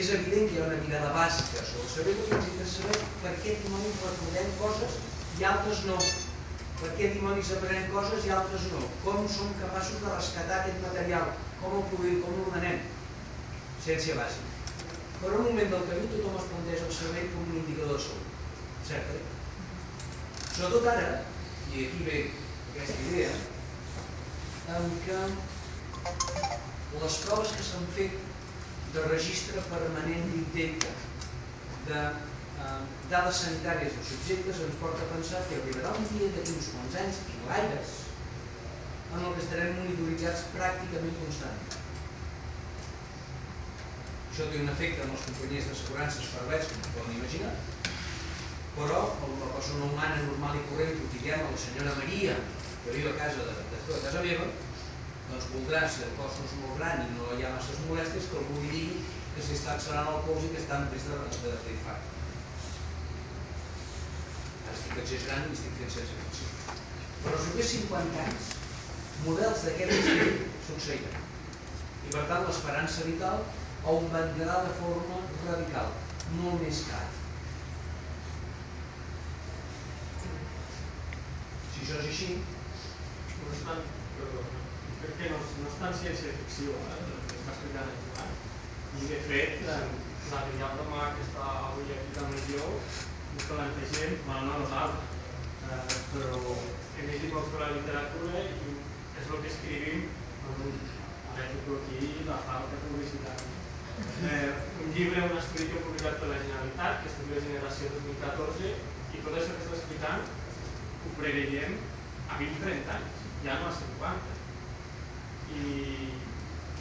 és evident que hi ha una mirada bàsica sobre cervell que ens interessa saber per què dimonis recordem coses i altres no. Per què dimonis aprenem coses i altres no. Com som capaços de rescatar aquest material, com el produïm, com l'ordenem. Ciència bàsica. Però en un moment del camí tothom es planteja el cervell com un indicador de salut. Cert, eh? Sobretot ara, i aquí ve aquesta idea, en què les proves que s'han fet de registre permanent d'intent de eh, dades sanitàries dels subjectes ens porta a pensar que arribarà un dia d'aquí uns quants anys, i gaires, en el que estarem monitoritzats pràcticament constantment. Això té un efecte en les companyies d'assegurances pervers, com poden imaginar, però la persona humana normal i corrent que diguem a la senyora Maria, que viu a casa de, de, de casa meva, doncs voldrà, si el cos no és molt gran i no hi ha masses molèsties, que algú digui que s'està accelerant el pols i que està en risc d'infart. Ara estic exagerant i estic fent sense ficció. Però si més 50 anys, models d'aquest nivell succeiran. I per tant l'esperança vital augmentarà de forma radical, molt més car. Si això és així, no és que no, no és tan ciència-ficció, eh, el que està explicant el Joan. I de fet, la de Mar, que està avui aquí també jo, és que l'entegem, bueno, no nosaltres, eh, però hem llegit molt sobre la literatura i és el que escrivim en un anècdota aquí la falta publicitària. Eh, un llibre, un estudi que publicat per la Generalitat, que es diu La Generació 2014, i tot això que està explicant ho preveiem a 20-30 anys, ja no a 50. I,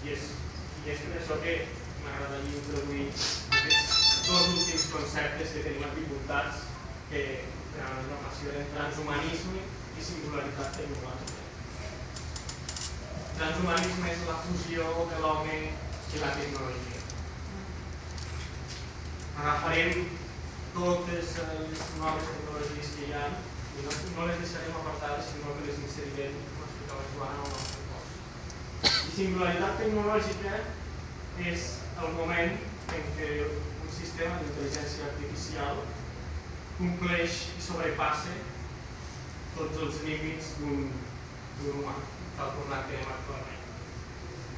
i, és, i és per això que m'agradaria introduir aquests dos últims conceptes que tenim aquí que per a la eren transhumanisme i singularitat tecnològica. Transhumanisme és la fusió de l'home i la tecnologia. Agafarem totes les noves tecnologies que hi ha i no, no les deixarem apartades, sinó que les inserirem, com explicava Joan, cos. I singularitat tecnològica és el moment en què un sistema d'intel·ligència artificial compleix i sobrepassa tots els límits d'un humà, tal com l'entenem actualment.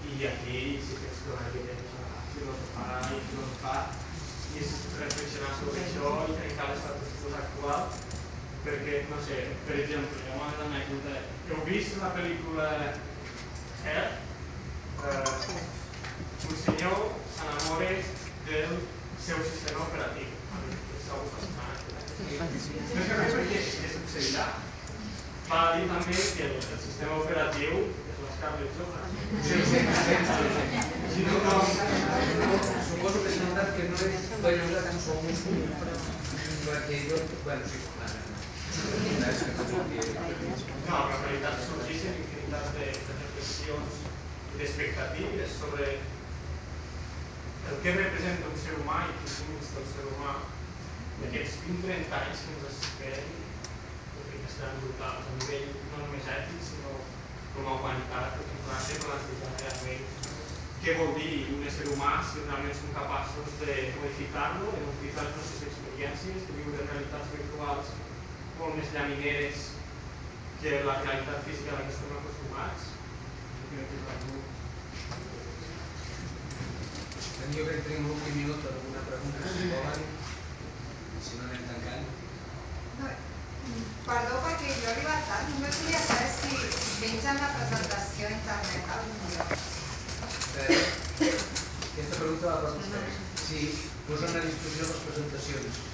I aquí sí que ens donaria temps a filosofar i filosofar i és reflexionar sobre això i trencar l'estat actual perquè, no sé, per exemple, una anècdota. Heu vist la pel·lícula Hair? Eh, un senyor s'enamora del seu sistema operatiu. És algo fascinant. No és que res perquè què succeirà? Va dir també que el, el sistema operatiu és. Sí, sí, sí. Sí, no, no, suposo que s'ha notat que no he bellugat en sol perquè jo, bueno, sí, no, en realitat sorgeixen infinitat de, de reflexions d'expectatives sobre el que representa un ser humà i quins límits del ser humà d'aquests 20-30 anys que ens esperen que seran brutals a nivell no només ètic sinó com a humanitat perquè ens van ser plantejar realment què vol dir un ésser humà si realment som capaços de modificar-lo, de modificar les nostres experiències, de viure realitats virtuals molt més llamineres que la realitat física a la que estem acostumats. Jo crec que tenim l'últim minut per alguna pregunta, si volen, si no anem tancant. No, perdó perquè jo he arribat tard, només volia saber si pengen la presentació a internet algun lloc. Eh, aquesta pregunta la fa vostè. Sí, posen a disposició les presentacions.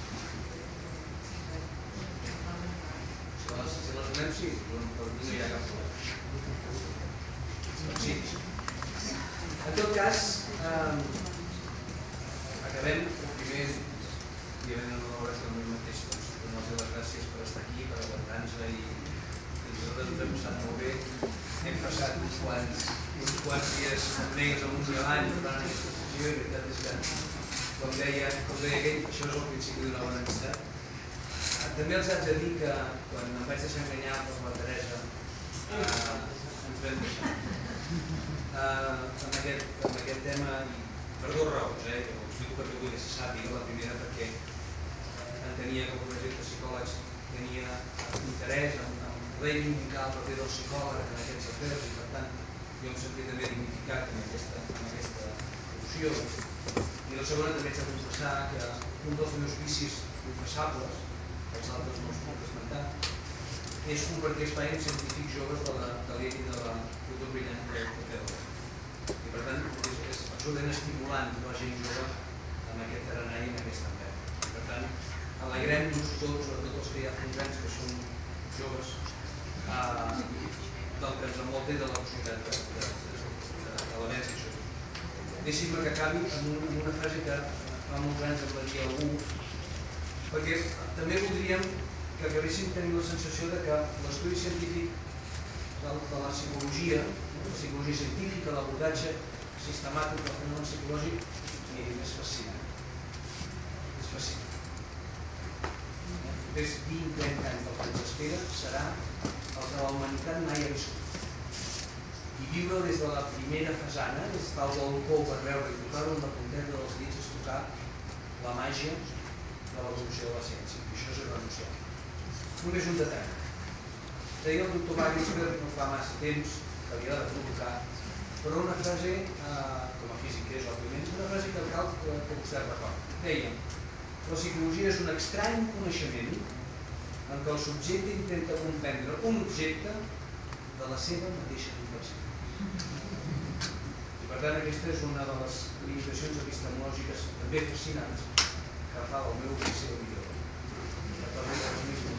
Si les donem, sí, per mi no hi ha cap problema. Sí. En tot cas, eh, acabem primer i havent una valoració del mateix, doncs, donar-los les gràcies per estar aquí, per aguantar-nos i, nosaltres ens hem passat molt bé. Hem passat uns quants, uns quants dies amb negres amunt i avall durant aquesta sessió i la veritat és que, com deia, com deia aquell, això és el principi d'una bona amistat també els haig de dir que quan em vaig deixar enganyar per la Teresa eh, ens vam deixar eh, amb, aquest, amb aquest tema per dues raons, eh, ho explico perquè vull que se sàpiga. La primera perquè entenia que el projecte de psicòlegs tenia interès en, en poder indicar el paper del psicòleg en aquests afers i per tant jo em sentia també dignificat en aquesta, en aquesta funció. I la segona també haig de confessar que un dels meus vicis confessables els altres no els puc esmentar, és compartir espai amb científics joves de la l'elit de la futur brillant de Pedro. I per tant és, absolutament estimulant la gent jove amb aquest tarannà i amb aquesta envers. Per tant, alegrem-nos tots, tots els que hi ha fins anys que són joves, eh, del que ens envolta i de la possibilitat de, de, de, de, l'avenç. Deixi'm que acabi amb, un, amb una frase que fa molts anys em va dir algú perquè també voldríem que acabéssim tenint la sensació de que l'estudi científic de, de la psicologia, la psicologia científica, l'abordatge sistemàtic del fenomen psicològic és fascinant. És fascinant. Més 20-30 anys del que ens espera serà el que la humanitat mai ha viscut. I viure des de la primera fasana, des del balcó per veure i tocar-ho amb la punteta dels dits és tocar la màgia de l'evolució de la ciència. I això és irrenunciable. Només un detall deia el doctor que no fa massa temps que havia de provocar, però una frase, eh, com a físic és, òbviament, una frase que cal que, que vostè recorda. Deia, la psicologia és un estrany coneixement en què el subjecte intenta comprendre un objecte de la seva mateixa complexitat. I per tant, aquesta és una de les limitacions epistemològiques també fascinants que fa el meu ser el millor. Per